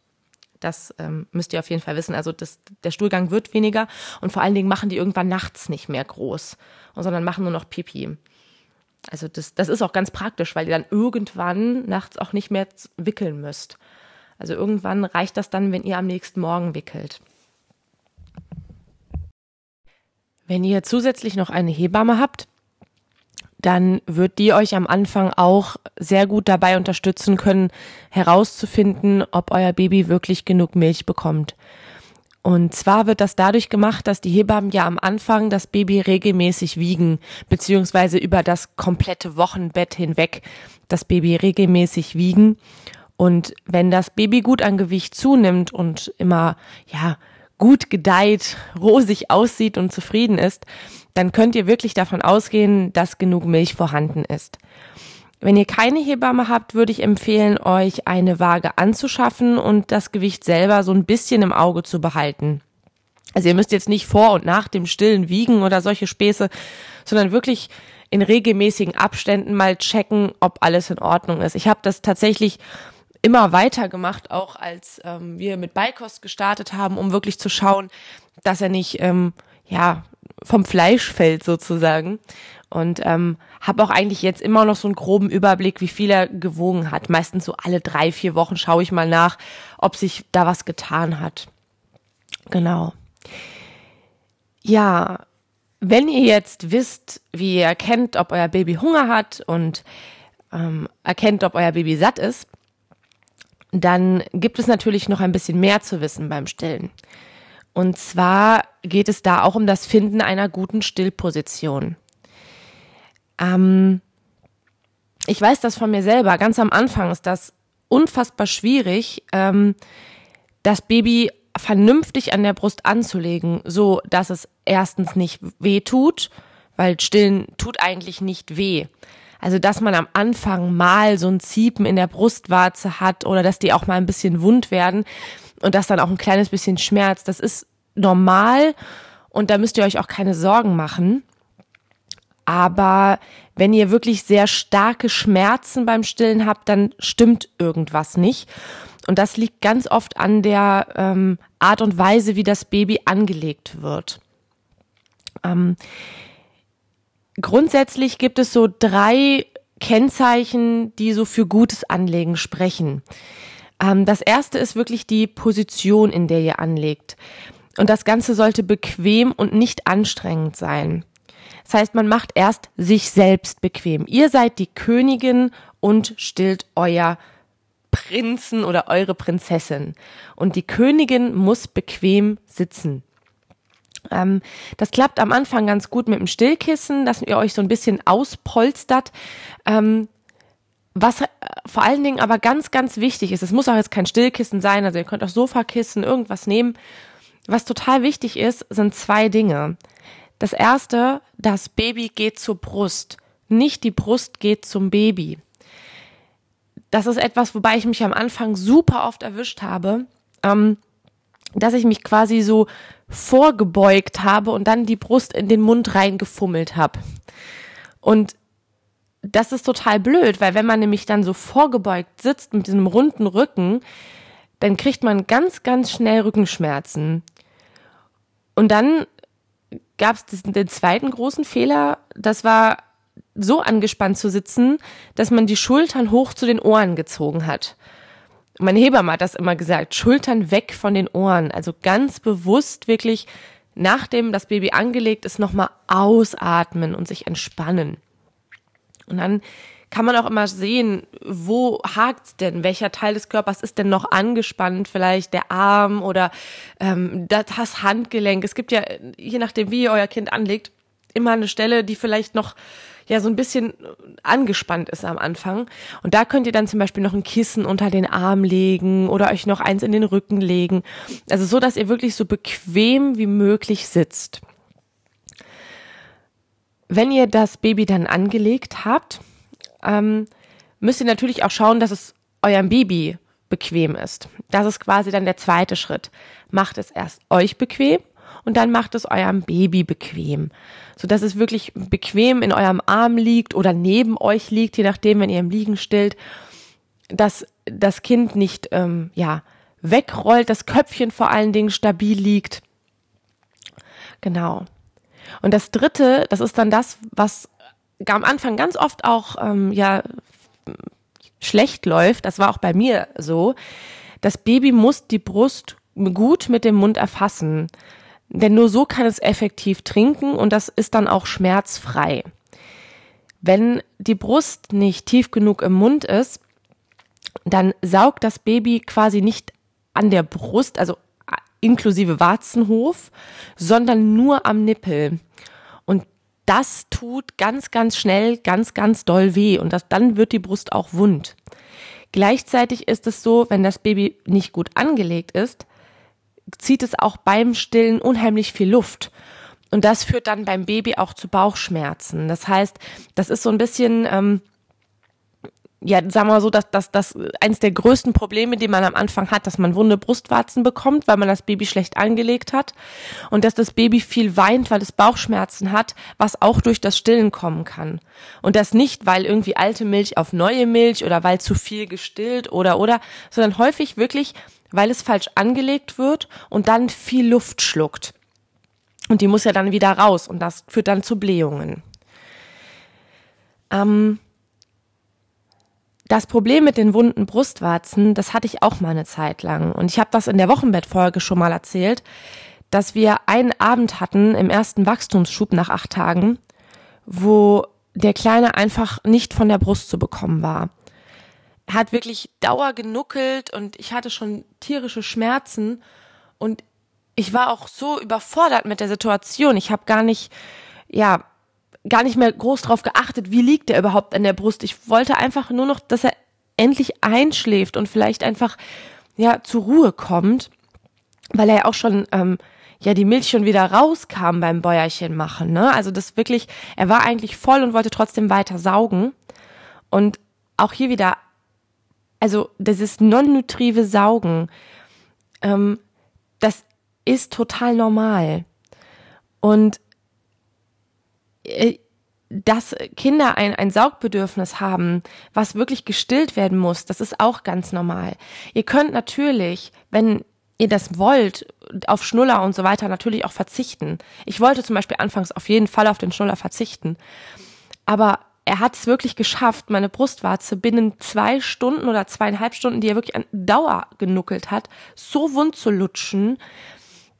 Das ähm, müsst ihr auf jeden Fall wissen. Also das, der Stuhlgang wird weniger und vor allen Dingen machen die irgendwann nachts nicht mehr groß, sondern machen nur noch Pipi. Also das, das ist auch ganz praktisch, weil ihr dann irgendwann nachts auch nicht mehr wickeln müsst. Also irgendwann reicht das dann, wenn ihr am nächsten Morgen wickelt. Wenn ihr zusätzlich noch eine Hebamme habt, dann wird die euch am Anfang auch sehr gut dabei unterstützen können, herauszufinden, ob euer Baby wirklich genug Milch bekommt. Und zwar wird das dadurch gemacht, dass die Hebammen ja am Anfang das Baby regelmäßig wiegen, beziehungsweise über das komplette Wochenbett hinweg das Baby regelmäßig wiegen. Und wenn das Baby gut an Gewicht zunimmt und immer, ja, gut gedeiht, rosig aussieht und zufrieden ist, dann könnt ihr wirklich davon ausgehen, dass genug Milch vorhanden ist. Wenn ihr keine Hebamme habt, würde ich empfehlen, euch eine Waage anzuschaffen und das Gewicht selber so ein bisschen im Auge zu behalten. Also ihr müsst jetzt nicht vor und nach dem Stillen wiegen oder solche Späße, sondern wirklich in regelmäßigen Abständen mal checken, ob alles in Ordnung ist. Ich habe das tatsächlich immer weiter gemacht, auch als ähm, wir mit Beikost gestartet haben, um wirklich zu schauen, dass er nicht ähm, ja vom Fleisch fällt sozusagen. Und ähm, habe auch eigentlich jetzt immer noch so einen groben Überblick, wie viel er gewogen hat. Meistens so alle drei, vier Wochen schaue ich mal nach, ob sich da was getan hat. Genau. Ja, wenn ihr jetzt wisst, wie ihr erkennt, ob euer Baby Hunger hat und ähm, erkennt, ob euer Baby satt ist, dann gibt es natürlich noch ein bisschen mehr zu wissen beim Stillen. Und zwar geht es da auch um das Finden einer guten Stillposition. Ähm, ich weiß das von mir selber. Ganz am Anfang ist das unfassbar schwierig, ähm, das Baby vernünftig an der Brust anzulegen, so dass es erstens nicht weh tut, weil Stillen tut eigentlich nicht weh. Also, dass man am Anfang mal so ein Ziepen in der Brustwarze hat oder dass die auch mal ein bisschen wund werden und das dann auch ein kleines bisschen Schmerz, das ist normal und da müsst ihr euch auch keine Sorgen machen. Aber wenn ihr wirklich sehr starke Schmerzen beim Stillen habt, dann stimmt irgendwas nicht. Und das liegt ganz oft an der ähm, Art und Weise, wie das Baby angelegt wird. Ähm, grundsätzlich gibt es so drei Kennzeichen, die so für gutes Anlegen sprechen. Ähm, das erste ist wirklich die Position, in der ihr anlegt. Und das Ganze sollte bequem und nicht anstrengend sein. Das heißt, man macht erst sich selbst bequem. Ihr seid die Königin und stillt euer Prinzen oder eure Prinzessin. Und die Königin muss bequem sitzen. Ähm, das klappt am Anfang ganz gut mit dem Stillkissen, dass ihr euch so ein bisschen auspolstert. Ähm, was äh, vor allen Dingen aber ganz, ganz wichtig ist, es muss auch jetzt kein Stillkissen sein, also ihr könnt auch Sofakissen, irgendwas nehmen. Was total wichtig ist, sind zwei Dinge. Das erste, das Baby geht zur Brust, nicht die Brust geht zum Baby. Das ist etwas, wobei ich mich am Anfang super oft erwischt habe, ähm, dass ich mich quasi so vorgebeugt habe und dann die Brust in den Mund reingefummelt habe. Und das ist total blöd, weil wenn man nämlich dann so vorgebeugt sitzt mit diesem runden Rücken, dann kriegt man ganz, ganz schnell Rückenschmerzen. Und dann gab es den zweiten großen Fehler, das war so angespannt zu sitzen, dass man die Schultern hoch zu den Ohren gezogen hat. Meine Hebamme hat das immer gesagt, Schultern weg von den Ohren, also ganz bewusst wirklich nachdem das Baby angelegt ist, nochmal ausatmen und sich entspannen. Und dann kann man auch immer sehen, wo hakt's denn? Welcher Teil des Körpers ist denn noch angespannt? Vielleicht der Arm oder ähm, das Handgelenk. Es gibt ja, je nachdem, wie ihr euer Kind anlegt, immer eine Stelle, die vielleicht noch ja so ein bisschen angespannt ist am Anfang. Und da könnt ihr dann zum Beispiel noch ein Kissen unter den Arm legen oder euch noch eins in den Rücken legen. Also so, dass ihr wirklich so bequem wie möglich sitzt. Wenn ihr das Baby dann angelegt habt, ähm, müsst ihr natürlich auch schauen, dass es eurem Baby bequem ist. Das ist quasi dann der zweite Schritt. Macht es erst euch bequem und dann macht es eurem Baby bequem, so dass es wirklich bequem in eurem Arm liegt oder neben euch liegt, je nachdem, wenn ihr im Liegen stillt, dass das Kind nicht ähm, ja wegrollt, das Köpfchen vor allen Dingen stabil liegt. Genau. Und das dritte, das ist dann das, was am Anfang ganz oft auch ähm, ja schlecht läuft. Das war auch bei mir so. Das Baby muss die Brust gut mit dem Mund erfassen. Denn nur so kann es effektiv trinken und das ist dann auch schmerzfrei. Wenn die Brust nicht tief genug im Mund ist, dann saugt das Baby quasi nicht an der Brust, also inklusive Warzenhof, sondern nur am Nippel. Und das tut ganz, ganz schnell, ganz, ganz doll weh und das, dann wird die Brust auch wund. Gleichzeitig ist es so, wenn das Baby nicht gut angelegt ist, zieht es auch beim Stillen unheimlich viel Luft. Und das führt dann beim Baby auch zu Bauchschmerzen. Das heißt, das ist so ein bisschen, ähm, ja, sagen wir mal so, dass das dass eines der größten Probleme, die man am Anfang hat, dass man wunde Brustwarzen bekommt, weil man das Baby schlecht angelegt hat und dass das Baby viel weint, weil es Bauchschmerzen hat, was auch durch das Stillen kommen kann. Und das nicht, weil irgendwie alte Milch auf neue Milch oder weil zu viel gestillt oder oder, sondern häufig wirklich, weil es falsch angelegt wird und dann viel Luft schluckt. Und die muss ja dann wieder raus und das führt dann zu Blähungen. Ähm, das Problem mit den wunden Brustwarzen, das hatte ich auch mal eine Zeit lang. Und ich habe das in der Wochenbettfolge schon mal erzählt, dass wir einen Abend hatten im ersten Wachstumsschub nach acht Tagen, wo der Kleine einfach nicht von der Brust zu bekommen war. Hat wirklich Dauer genuckelt und ich hatte schon tierische Schmerzen und ich war auch so überfordert mit der Situation. Ich habe gar nicht, ja, gar nicht mehr groß drauf geachtet, wie liegt er überhaupt an der Brust. Ich wollte einfach nur noch, dass er endlich einschläft und vielleicht einfach ja zur Ruhe kommt, weil er ja auch schon ähm, ja die Milch schon wieder rauskam beim Bäuerchen machen. Ne? Also das wirklich, er war eigentlich voll und wollte trotzdem weiter saugen. Und auch hier wieder, also das ist non-nutrive Saugen, ähm, das ist total normal. Und äh, dass Kinder ein, ein Saugbedürfnis haben, was wirklich gestillt werden muss, das ist auch ganz normal. Ihr könnt natürlich, wenn ihr das wollt, auf Schnuller und so weiter natürlich auch verzichten. Ich wollte zum Beispiel anfangs auf jeden Fall auf den Schnuller verzichten. Aber er hat es wirklich geschafft, meine Brustwarze binnen zwei Stunden oder zweieinhalb Stunden, die er wirklich an Dauer genuckelt hat, so wund zu lutschen,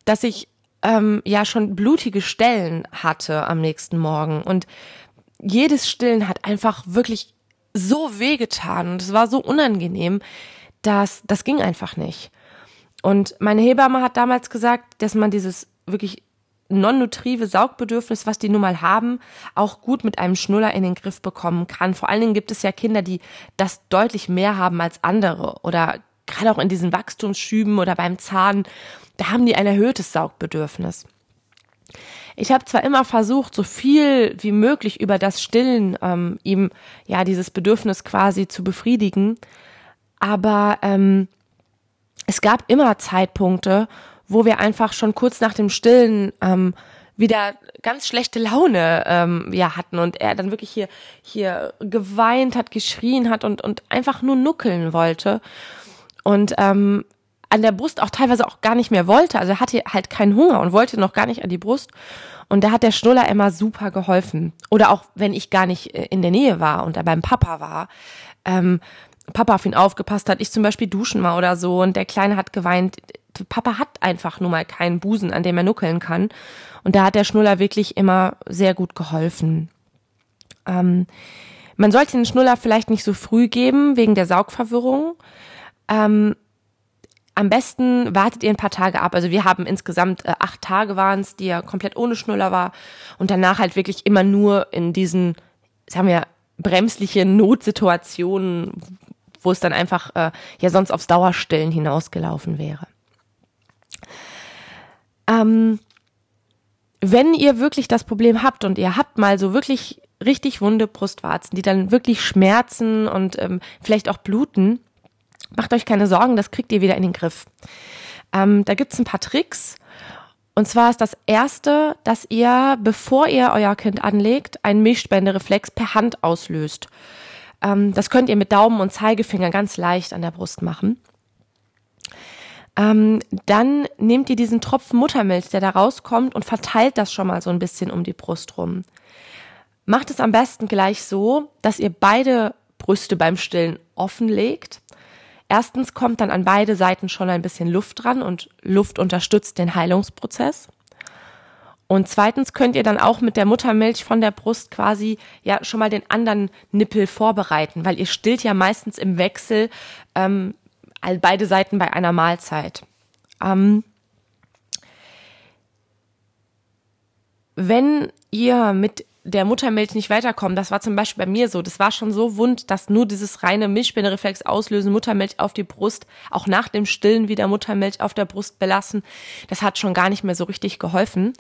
dass ich ähm, ja schon blutige Stellen hatte am nächsten Morgen. Und jedes Stillen hat einfach wirklich so wehgetan und es war so unangenehm, dass das ging einfach nicht. Und meine Hebamme hat damals gesagt, dass man dieses wirklich non-nutrive Saugbedürfnis, was die nun mal haben, auch gut mit einem Schnuller in den Griff bekommen kann. Vor allen Dingen gibt es ja Kinder, die das deutlich mehr haben als andere oder gerade auch in diesen Wachstumsschüben oder beim Zahn, da haben die ein erhöhtes Saugbedürfnis. Ich habe zwar immer versucht, so viel wie möglich über das Stillen ähm, ihm ja dieses Bedürfnis quasi zu befriedigen, aber ähm, es gab immer Zeitpunkte, wo wir einfach schon kurz nach dem Stillen ähm, wieder ganz schlechte Laune ähm, ja hatten und er dann wirklich hier hier geweint hat, geschrien hat und und einfach nur nuckeln wollte und ähm, an der Brust auch teilweise auch gar nicht mehr wollte. Also er hatte halt keinen Hunger und wollte noch gar nicht an die Brust. Und da hat der Schnuller immer super geholfen. Oder auch wenn ich gar nicht äh, in der Nähe war und er beim Papa war, ähm, Papa auf ihn aufgepasst hat, ich zum Beispiel duschen war oder so und der Kleine hat geweint. Papa hat einfach nur mal keinen Busen, an dem er nuckeln kann. Und da hat der Schnuller wirklich immer sehr gut geholfen. Ähm, man sollte den Schnuller vielleicht nicht so früh geben, wegen der Saugverwirrung. Ähm, am besten wartet ihr ein paar Tage ab. Also wir haben insgesamt äh, acht Tage waren es, die ja komplett ohne Schnuller war und danach halt wirklich immer nur in diesen, sagen wir, bremsliche Notsituationen, wo es dann einfach äh, ja sonst aufs Dauerstillen hinausgelaufen wäre. Ähm, wenn ihr wirklich das Problem habt und ihr habt mal so wirklich richtig wunde Brustwarzen, die dann wirklich schmerzen und ähm, vielleicht auch bluten, macht euch keine Sorgen, das kriegt ihr wieder in den Griff. Ähm, da gibt's ein paar Tricks. Und zwar ist das erste, dass ihr, bevor ihr euer Kind anlegt, einen Milchspendereflex per Hand auslöst. Ähm, das könnt ihr mit Daumen und Zeigefinger ganz leicht an der Brust machen. Ähm, dann nehmt ihr diesen Tropfen Muttermilch, der da rauskommt, und verteilt das schon mal so ein bisschen um die Brust rum. Macht es am besten gleich so, dass ihr beide Brüste beim Stillen offenlegt. Erstens kommt dann an beide Seiten schon ein bisschen Luft dran und Luft unterstützt den Heilungsprozess. Und zweitens könnt ihr dann auch mit der Muttermilch von der Brust quasi ja schon mal den anderen Nippel vorbereiten, weil ihr stillt ja meistens im Wechsel ähm, beide Seiten bei einer Mahlzeit. Ähm, wenn ihr mit der Muttermilch nicht weiterkommen. Das war zum Beispiel bei mir so. Das war schon so wund, dass nur dieses reine Milchspinnereflex auslösen, Muttermilch auf die Brust, auch nach dem Stillen wieder Muttermilch auf der Brust belassen. Das hat schon gar nicht mehr so richtig geholfen.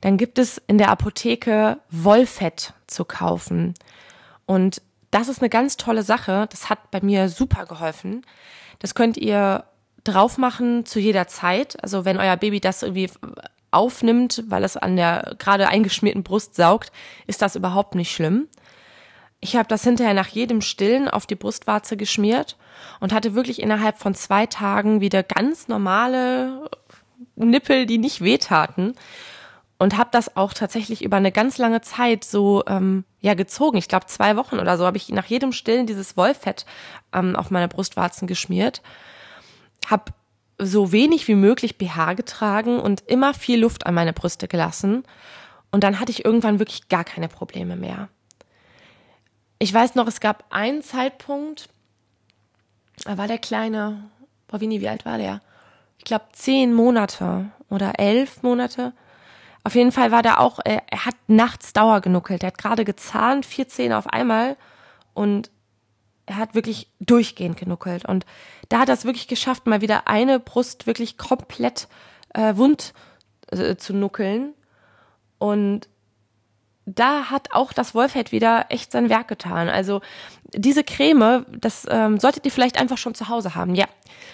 Dann gibt es in der Apotheke Wollfett zu kaufen. Und das ist eine ganz tolle Sache. Das hat bei mir super geholfen. Das könnt ihr drauf machen zu jeder Zeit. Also wenn euer Baby das irgendwie aufnimmt, weil es an der gerade eingeschmierten Brust saugt, ist das überhaupt nicht schlimm. Ich habe das hinterher nach jedem Stillen auf die Brustwarze geschmiert und hatte wirklich innerhalb von zwei Tagen wieder ganz normale Nippel, die nicht wehtaten. Und habe das auch tatsächlich über eine ganz lange Zeit so ähm, ja gezogen. Ich glaube zwei Wochen oder so habe ich nach jedem Stillen dieses Wollfett ähm, auf meine Brustwarzen geschmiert. Hab so wenig wie möglich BH getragen und immer viel Luft an meine Brüste gelassen. Und dann hatte ich irgendwann wirklich gar keine Probleme mehr. Ich weiß noch, es gab einen Zeitpunkt, da war der Kleine, boah, Winnie, wie alt war der? Ich glaube zehn Monate oder elf Monate. Auf jeden Fall war der auch, er, er hat nachts Dauer genuckelt. Er hat gerade gezahnt, vier Zähne auf einmal und er hat wirklich durchgehend genuckelt. Und da hat er es wirklich geschafft, mal wieder eine Brust wirklich komplett äh, wund äh, zu nuckeln. Und da hat auch das Wolfhead wieder echt sein Werk getan. Also diese Creme, das ähm, solltet ihr vielleicht einfach schon zu Hause haben. Ja,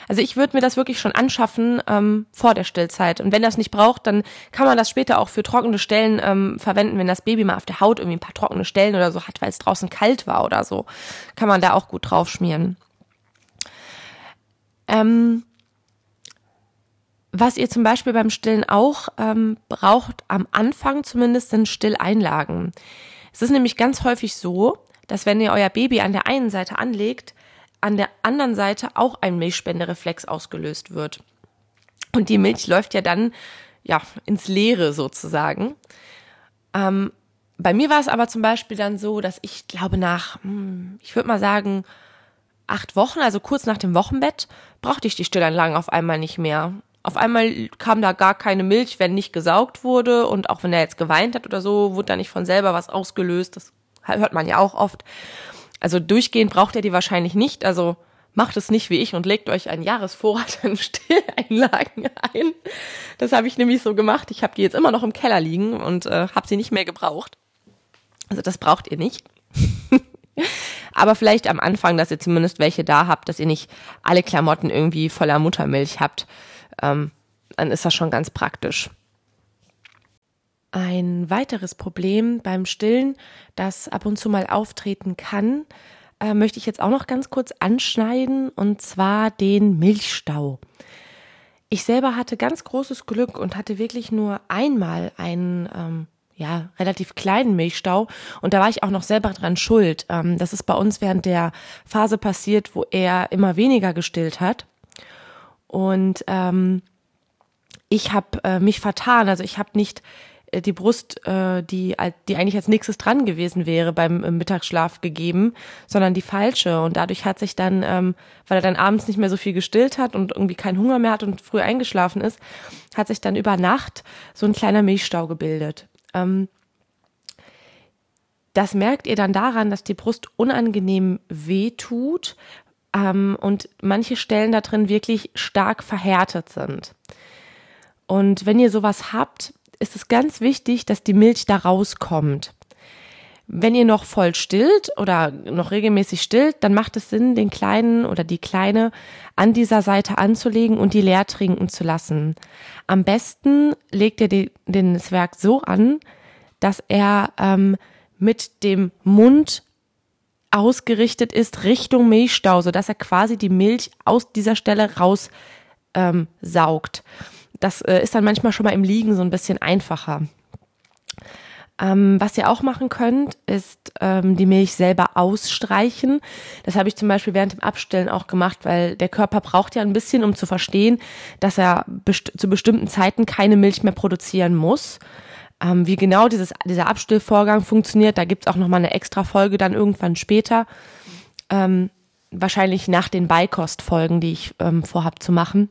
also ich würde mir das wirklich schon anschaffen ähm, vor der Stillzeit. Und wenn das nicht braucht, dann kann man das später auch für trockene Stellen ähm, verwenden, wenn das Baby mal auf der Haut irgendwie ein paar trockene Stellen oder so hat, weil es draußen kalt war oder so, kann man da auch gut drauf schmieren. Ähm, was ihr zum Beispiel beim Stillen auch ähm, braucht, am Anfang zumindest, sind Stilleinlagen. Es ist nämlich ganz häufig so, dass wenn ihr euer Baby an der einen Seite anlegt, an der anderen Seite auch ein Milchspendereflex ausgelöst wird. Und die Milch läuft ja dann ja ins Leere sozusagen. Ähm, bei mir war es aber zum Beispiel dann so, dass ich glaube nach, hm, ich würde mal sagen, acht Wochen, also kurz nach dem Wochenbett, brauchte ich die Stilleinlagen auf einmal nicht mehr. Auf einmal kam da gar keine Milch, wenn nicht gesaugt wurde und auch wenn er jetzt geweint hat oder so, wurde da nicht von selber was ausgelöst. Das hört man ja auch oft. Also durchgehend braucht er die wahrscheinlich nicht. Also macht es nicht wie ich und legt euch einen Jahresvorrat an Stilleinlagen ein. Das habe ich nämlich so gemacht. Ich habe die jetzt immer noch im Keller liegen und äh, habe sie nicht mehr gebraucht. Also das braucht ihr nicht. Aber vielleicht am Anfang, dass ihr zumindest welche da habt, dass ihr nicht alle Klamotten irgendwie voller Muttermilch habt. Ähm, dann ist das schon ganz praktisch. Ein weiteres Problem beim Stillen, das ab und zu mal auftreten kann, äh, möchte ich jetzt auch noch ganz kurz anschneiden, und zwar den Milchstau. Ich selber hatte ganz großes Glück und hatte wirklich nur einmal einen ähm, ja, relativ kleinen Milchstau und da war ich auch noch selber dran schuld. Ähm, das ist bei uns während der Phase passiert, wo er immer weniger gestillt hat. Und ähm, ich habe äh, mich vertan, also ich habe nicht äh, die Brust, äh, die, die eigentlich als nächstes dran gewesen wäre beim äh, Mittagsschlaf gegeben, sondern die falsche. Und dadurch hat sich dann, ähm, weil er dann abends nicht mehr so viel gestillt hat und irgendwie keinen Hunger mehr hat und früh eingeschlafen ist, hat sich dann über Nacht so ein kleiner Milchstau gebildet. Ähm, das merkt ihr dann daran, dass die Brust unangenehm weh tut ähm, und manche Stellen da drin wirklich stark verhärtet sind. Und wenn ihr sowas habt, ist es ganz wichtig, dass die Milch da rauskommt. Wenn ihr noch voll stillt oder noch regelmäßig stillt, dann macht es Sinn, den Kleinen oder die Kleine an dieser Seite anzulegen und die leer trinken zu lassen. Am besten legt ihr den, Zwerg so an, dass er ähm, mit dem Mund ausgerichtet ist Richtung Milchstau, sodass er quasi die Milch aus dieser Stelle raus ähm, saugt. Das äh, ist dann manchmal schon mal im Liegen so ein bisschen einfacher. Ähm, was ihr auch machen könnt, ist ähm, die Milch selber ausstreichen. Das habe ich zum Beispiel während dem Abstillen auch gemacht, weil der Körper braucht ja ein bisschen, um zu verstehen, dass er best zu bestimmten Zeiten keine Milch mehr produzieren muss. Ähm, wie genau dieses, dieser Abstillvorgang funktioniert, da gibt's auch nochmal eine extra Folge dann irgendwann später. Ähm, wahrscheinlich nach den Beikostfolgen, die ich ähm, vorhab zu machen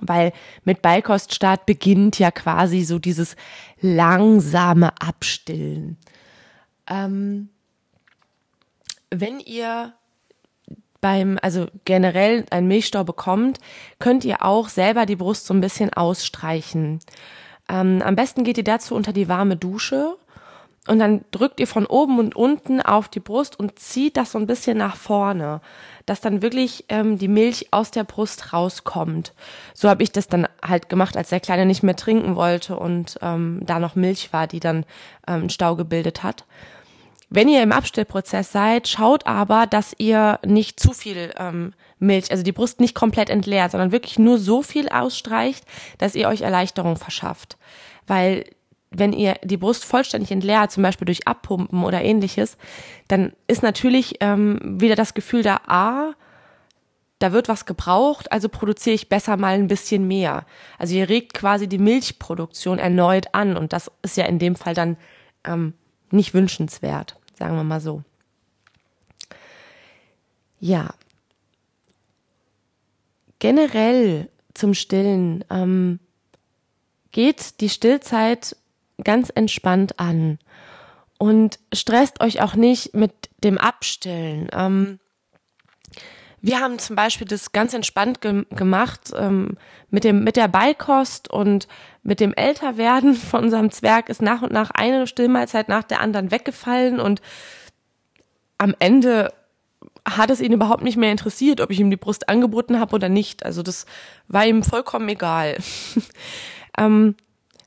weil mit Beikoststart beginnt ja quasi so dieses langsame Abstillen. Ähm, wenn ihr beim, also generell einen Milchstau bekommt, könnt ihr auch selber die Brust so ein bisschen ausstreichen. Ähm, am besten geht ihr dazu unter die warme Dusche und dann drückt ihr von oben und unten auf die Brust und zieht das so ein bisschen nach vorne, dass dann wirklich ähm, die Milch aus der Brust rauskommt. So habe ich das dann halt gemacht, als der Kleine nicht mehr trinken wollte und ähm, da noch Milch war, die dann ähm, Stau gebildet hat. Wenn ihr im Abstillprozess seid, schaut aber, dass ihr nicht zu viel ähm, Milch, also die Brust nicht komplett entleert, sondern wirklich nur so viel ausstreicht, dass ihr euch Erleichterung verschafft. Weil wenn ihr die Brust vollständig entleert, zum Beispiel durch Abpumpen oder ähnliches, dann ist natürlich ähm, wieder das Gefühl da, ah, da wird was gebraucht, also produziere ich besser mal ein bisschen mehr. Also ihr regt quasi die Milchproduktion erneut an und das ist ja in dem Fall dann ähm, nicht wünschenswert, sagen wir mal so. Ja. Generell zum Stillen ähm, geht die Stillzeit ganz entspannt an und stresst euch auch nicht mit dem Abstillen. Ähm, wir haben zum Beispiel das ganz entspannt ge gemacht ähm, mit dem mit der Beikost und mit dem Älterwerden von unserem Zwerg ist nach und nach eine Stillmahlzeit nach der anderen weggefallen und am Ende hat es ihn überhaupt nicht mehr interessiert, ob ich ihm die Brust angeboten habe oder nicht. Also das war ihm vollkommen egal. ähm,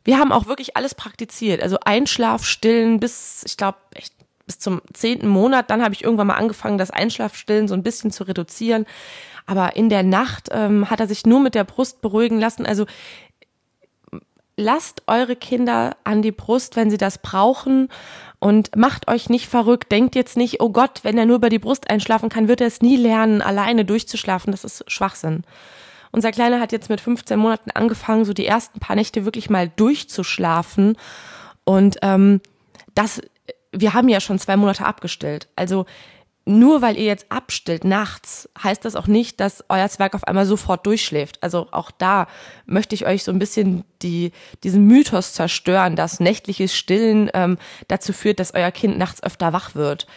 wir haben auch wirklich alles praktiziert. Also Einschlaf, Stillen bis, ich glaube, echt bis zum zehnten Monat. Dann habe ich irgendwann mal angefangen, das Einschlafstillen so ein bisschen zu reduzieren. Aber in der Nacht ähm, hat er sich nur mit der Brust beruhigen lassen. Also lasst eure Kinder an die Brust, wenn sie das brauchen und macht euch nicht verrückt. Denkt jetzt nicht, oh Gott, wenn er nur über die Brust einschlafen kann, wird er es nie lernen, alleine durchzuschlafen. Das ist Schwachsinn. Unser Kleiner hat jetzt mit 15 Monaten angefangen, so die ersten paar Nächte wirklich mal durchzuschlafen. Und ähm, das, wir haben ja schon zwei Monate abgestellt. Also nur weil ihr jetzt abstillt nachts, heißt das auch nicht, dass euer Zwerg auf einmal sofort durchschläft. Also auch da möchte ich euch so ein bisschen die, diesen Mythos zerstören, dass nächtliches Stillen ähm, dazu führt, dass euer Kind nachts öfter wach wird.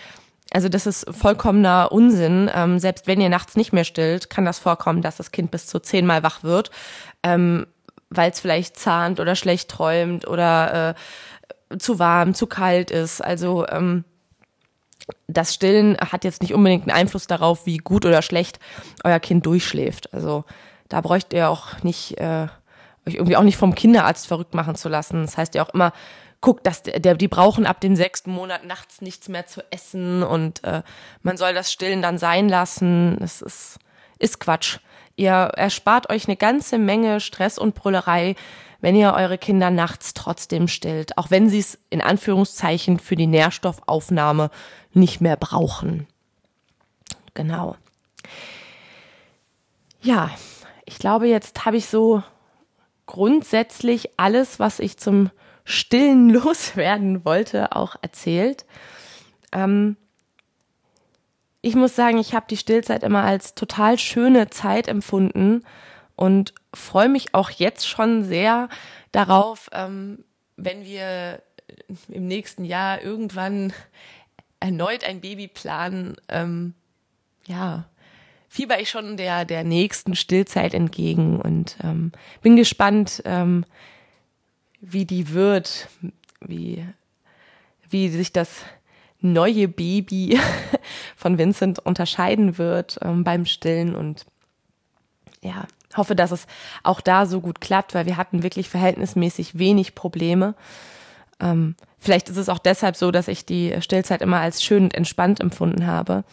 Also das ist vollkommener Unsinn. Ähm, selbst wenn ihr nachts nicht mehr stillt, kann das vorkommen, dass das Kind bis zu zehnmal wach wird, ähm, weil es vielleicht zahnt oder schlecht träumt oder äh, zu warm, zu kalt ist. Also ähm, das Stillen hat jetzt nicht unbedingt einen Einfluss darauf, wie gut oder schlecht euer Kind durchschläft. Also da bräucht ihr auch nicht, äh, euch irgendwie auch nicht vom Kinderarzt verrückt machen zu lassen. Das heißt ja auch immer, guckt, dass der, die brauchen ab dem sechsten Monat nachts nichts mehr zu essen und äh, man soll das Stillen dann sein lassen. Das ist, ist Quatsch. Ihr erspart euch eine ganze Menge Stress und Brüllerei, wenn ihr eure Kinder nachts trotzdem stillt, auch wenn sie es in Anführungszeichen für die Nährstoffaufnahme nicht mehr brauchen. Genau. Ja, ich glaube, jetzt habe ich so grundsätzlich alles, was ich zum Stillen loswerden wollte, auch erzählt. Ähm, ich muss sagen, ich habe die Stillzeit immer als total schöne Zeit empfunden und freue mich auch jetzt schon sehr darauf, ähm, wenn wir im nächsten Jahr irgendwann erneut ein Baby planen, ähm, ja, fieber ich schon der, der nächsten Stillzeit entgegen und ähm, bin gespannt, ähm, wie die wird, wie, wie sich das neue Baby von Vincent unterscheiden wird ähm, beim Stillen und ja, hoffe, dass es auch da so gut klappt, weil wir hatten wirklich verhältnismäßig wenig Probleme. Ähm, vielleicht ist es auch deshalb so, dass ich die Stillzeit immer als schön und entspannt empfunden habe.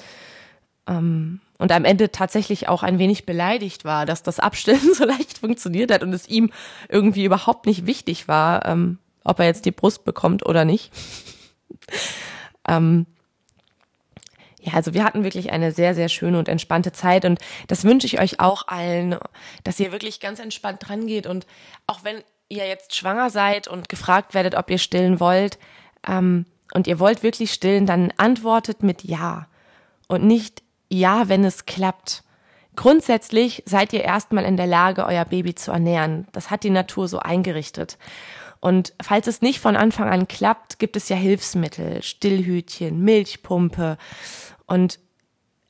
Ähm, und am Ende tatsächlich auch ein wenig beleidigt war, dass das Abstillen so leicht funktioniert hat und es ihm irgendwie überhaupt nicht wichtig war, ähm, ob er jetzt die Brust bekommt oder nicht. ähm, ja, also wir hatten wirklich eine sehr, sehr schöne und entspannte Zeit und das wünsche ich euch auch allen, dass ihr wirklich ganz entspannt dran geht und auch wenn ihr jetzt schwanger seid und gefragt werdet, ob ihr stillen wollt ähm, und ihr wollt wirklich stillen, dann antwortet mit Ja und nicht Ja, wenn es klappt. Grundsätzlich seid ihr erstmal in der Lage, euer Baby zu ernähren. Das hat die Natur so eingerichtet. Und falls es nicht von Anfang an klappt, gibt es ja Hilfsmittel, Stillhütchen, Milchpumpe. Und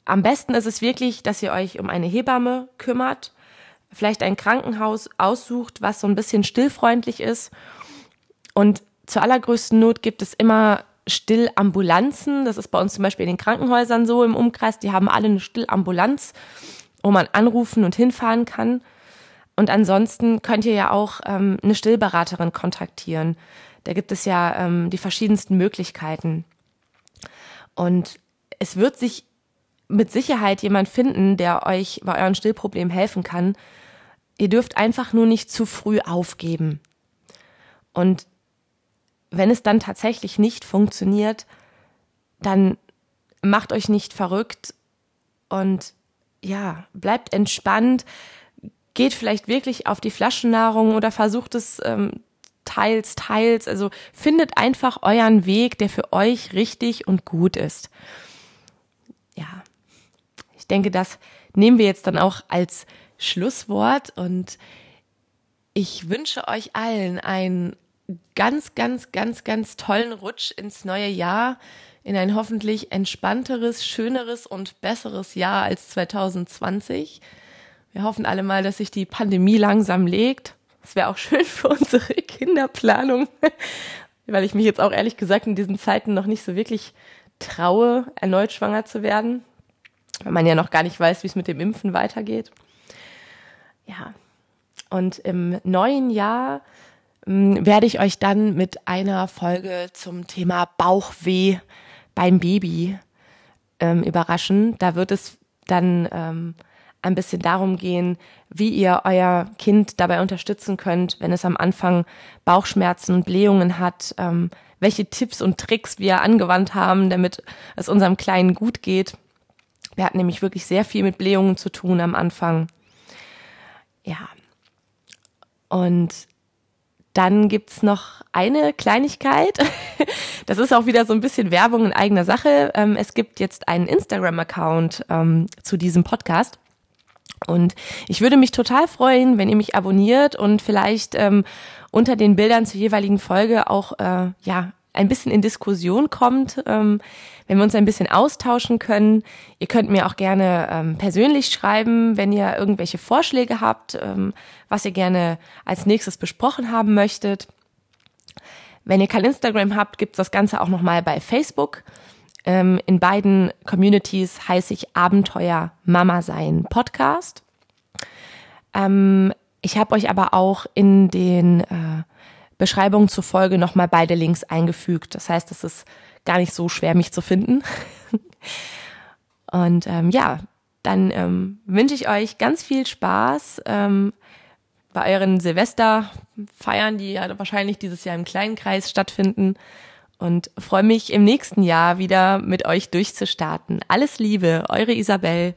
am besten ist es wirklich, dass ihr euch um eine Hebamme kümmert vielleicht ein Krankenhaus aussucht, was so ein bisschen stillfreundlich ist. Und zur allergrößten Not gibt es immer Stillambulanzen. Das ist bei uns zum Beispiel in den Krankenhäusern so im Umkreis. Die haben alle eine Stillambulanz, wo man anrufen und hinfahren kann. Und ansonsten könnt ihr ja auch ähm, eine Stillberaterin kontaktieren. Da gibt es ja ähm, die verschiedensten Möglichkeiten. Und es wird sich mit Sicherheit jemand finden, der euch bei euren Stillproblemen helfen kann. Ihr dürft einfach nur nicht zu früh aufgeben. Und wenn es dann tatsächlich nicht funktioniert, dann macht euch nicht verrückt und ja, bleibt entspannt, geht vielleicht wirklich auf die Flaschennahrung oder versucht es ähm, teils, teils. Also findet einfach euren Weg, der für euch richtig und gut ist. Ja, ich denke, das nehmen wir jetzt dann auch als Schlusswort und ich wünsche euch allen einen ganz, ganz, ganz, ganz tollen Rutsch ins neue Jahr, in ein hoffentlich entspannteres, schöneres und besseres Jahr als 2020. Wir hoffen alle mal, dass sich die Pandemie langsam legt. Das wäre auch schön für unsere Kinderplanung, weil ich mich jetzt auch ehrlich gesagt in diesen Zeiten noch nicht so wirklich traue, erneut schwanger zu werden weil man ja noch gar nicht weiß, wie es mit dem Impfen weitergeht. Ja, und im neuen Jahr mh, hm, werde ich euch dann mit einer Folge zum Thema Bauchweh beim Baby ähm, überraschen. Da wird es dann ähm, ein bisschen darum gehen, wie ihr euer Kind dabei unterstützen könnt, wenn es am Anfang Bauchschmerzen und Blähungen hat, ähm, welche Tipps und Tricks wir angewandt haben, damit es unserem Kleinen gut geht. Wir hatten nämlich wirklich sehr viel mit Blähungen zu tun am Anfang. Ja. Und dann gibt's noch eine Kleinigkeit. Das ist auch wieder so ein bisschen Werbung in eigener Sache. Ähm, es gibt jetzt einen Instagram-Account ähm, zu diesem Podcast. Und ich würde mich total freuen, wenn ihr mich abonniert und vielleicht ähm, unter den Bildern zur jeweiligen Folge auch äh, ja ein bisschen in Diskussion kommt, ähm, wenn wir uns ein bisschen austauschen können. Ihr könnt mir auch gerne ähm, persönlich schreiben, wenn ihr irgendwelche Vorschläge habt, ähm, was ihr gerne als nächstes besprochen haben möchtet. Wenn ihr kein Instagram habt, gibt's das Ganze auch nochmal bei Facebook. Ähm, in beiden Communities heiße ich Abenteuer Mama sein Podcast. Ähm, ich habe euch aber auch in den äh, Beschreibungen zur Folge nochmal beide Links eingefügt. Das heißt, es ist gar nicht so schwer, mich zu finden. Und ähm, ja, dann ähm, wünsche ich euch ganz viel Spaß ähm, bei euren Silvesterfeiern, die ja wahrscheinlich dieses Jahr im kleinen Kreis stattfinden und freue mich im nächsten Jahr wieder mit euch durchzustarten. Alles Liebe, eure Isabel.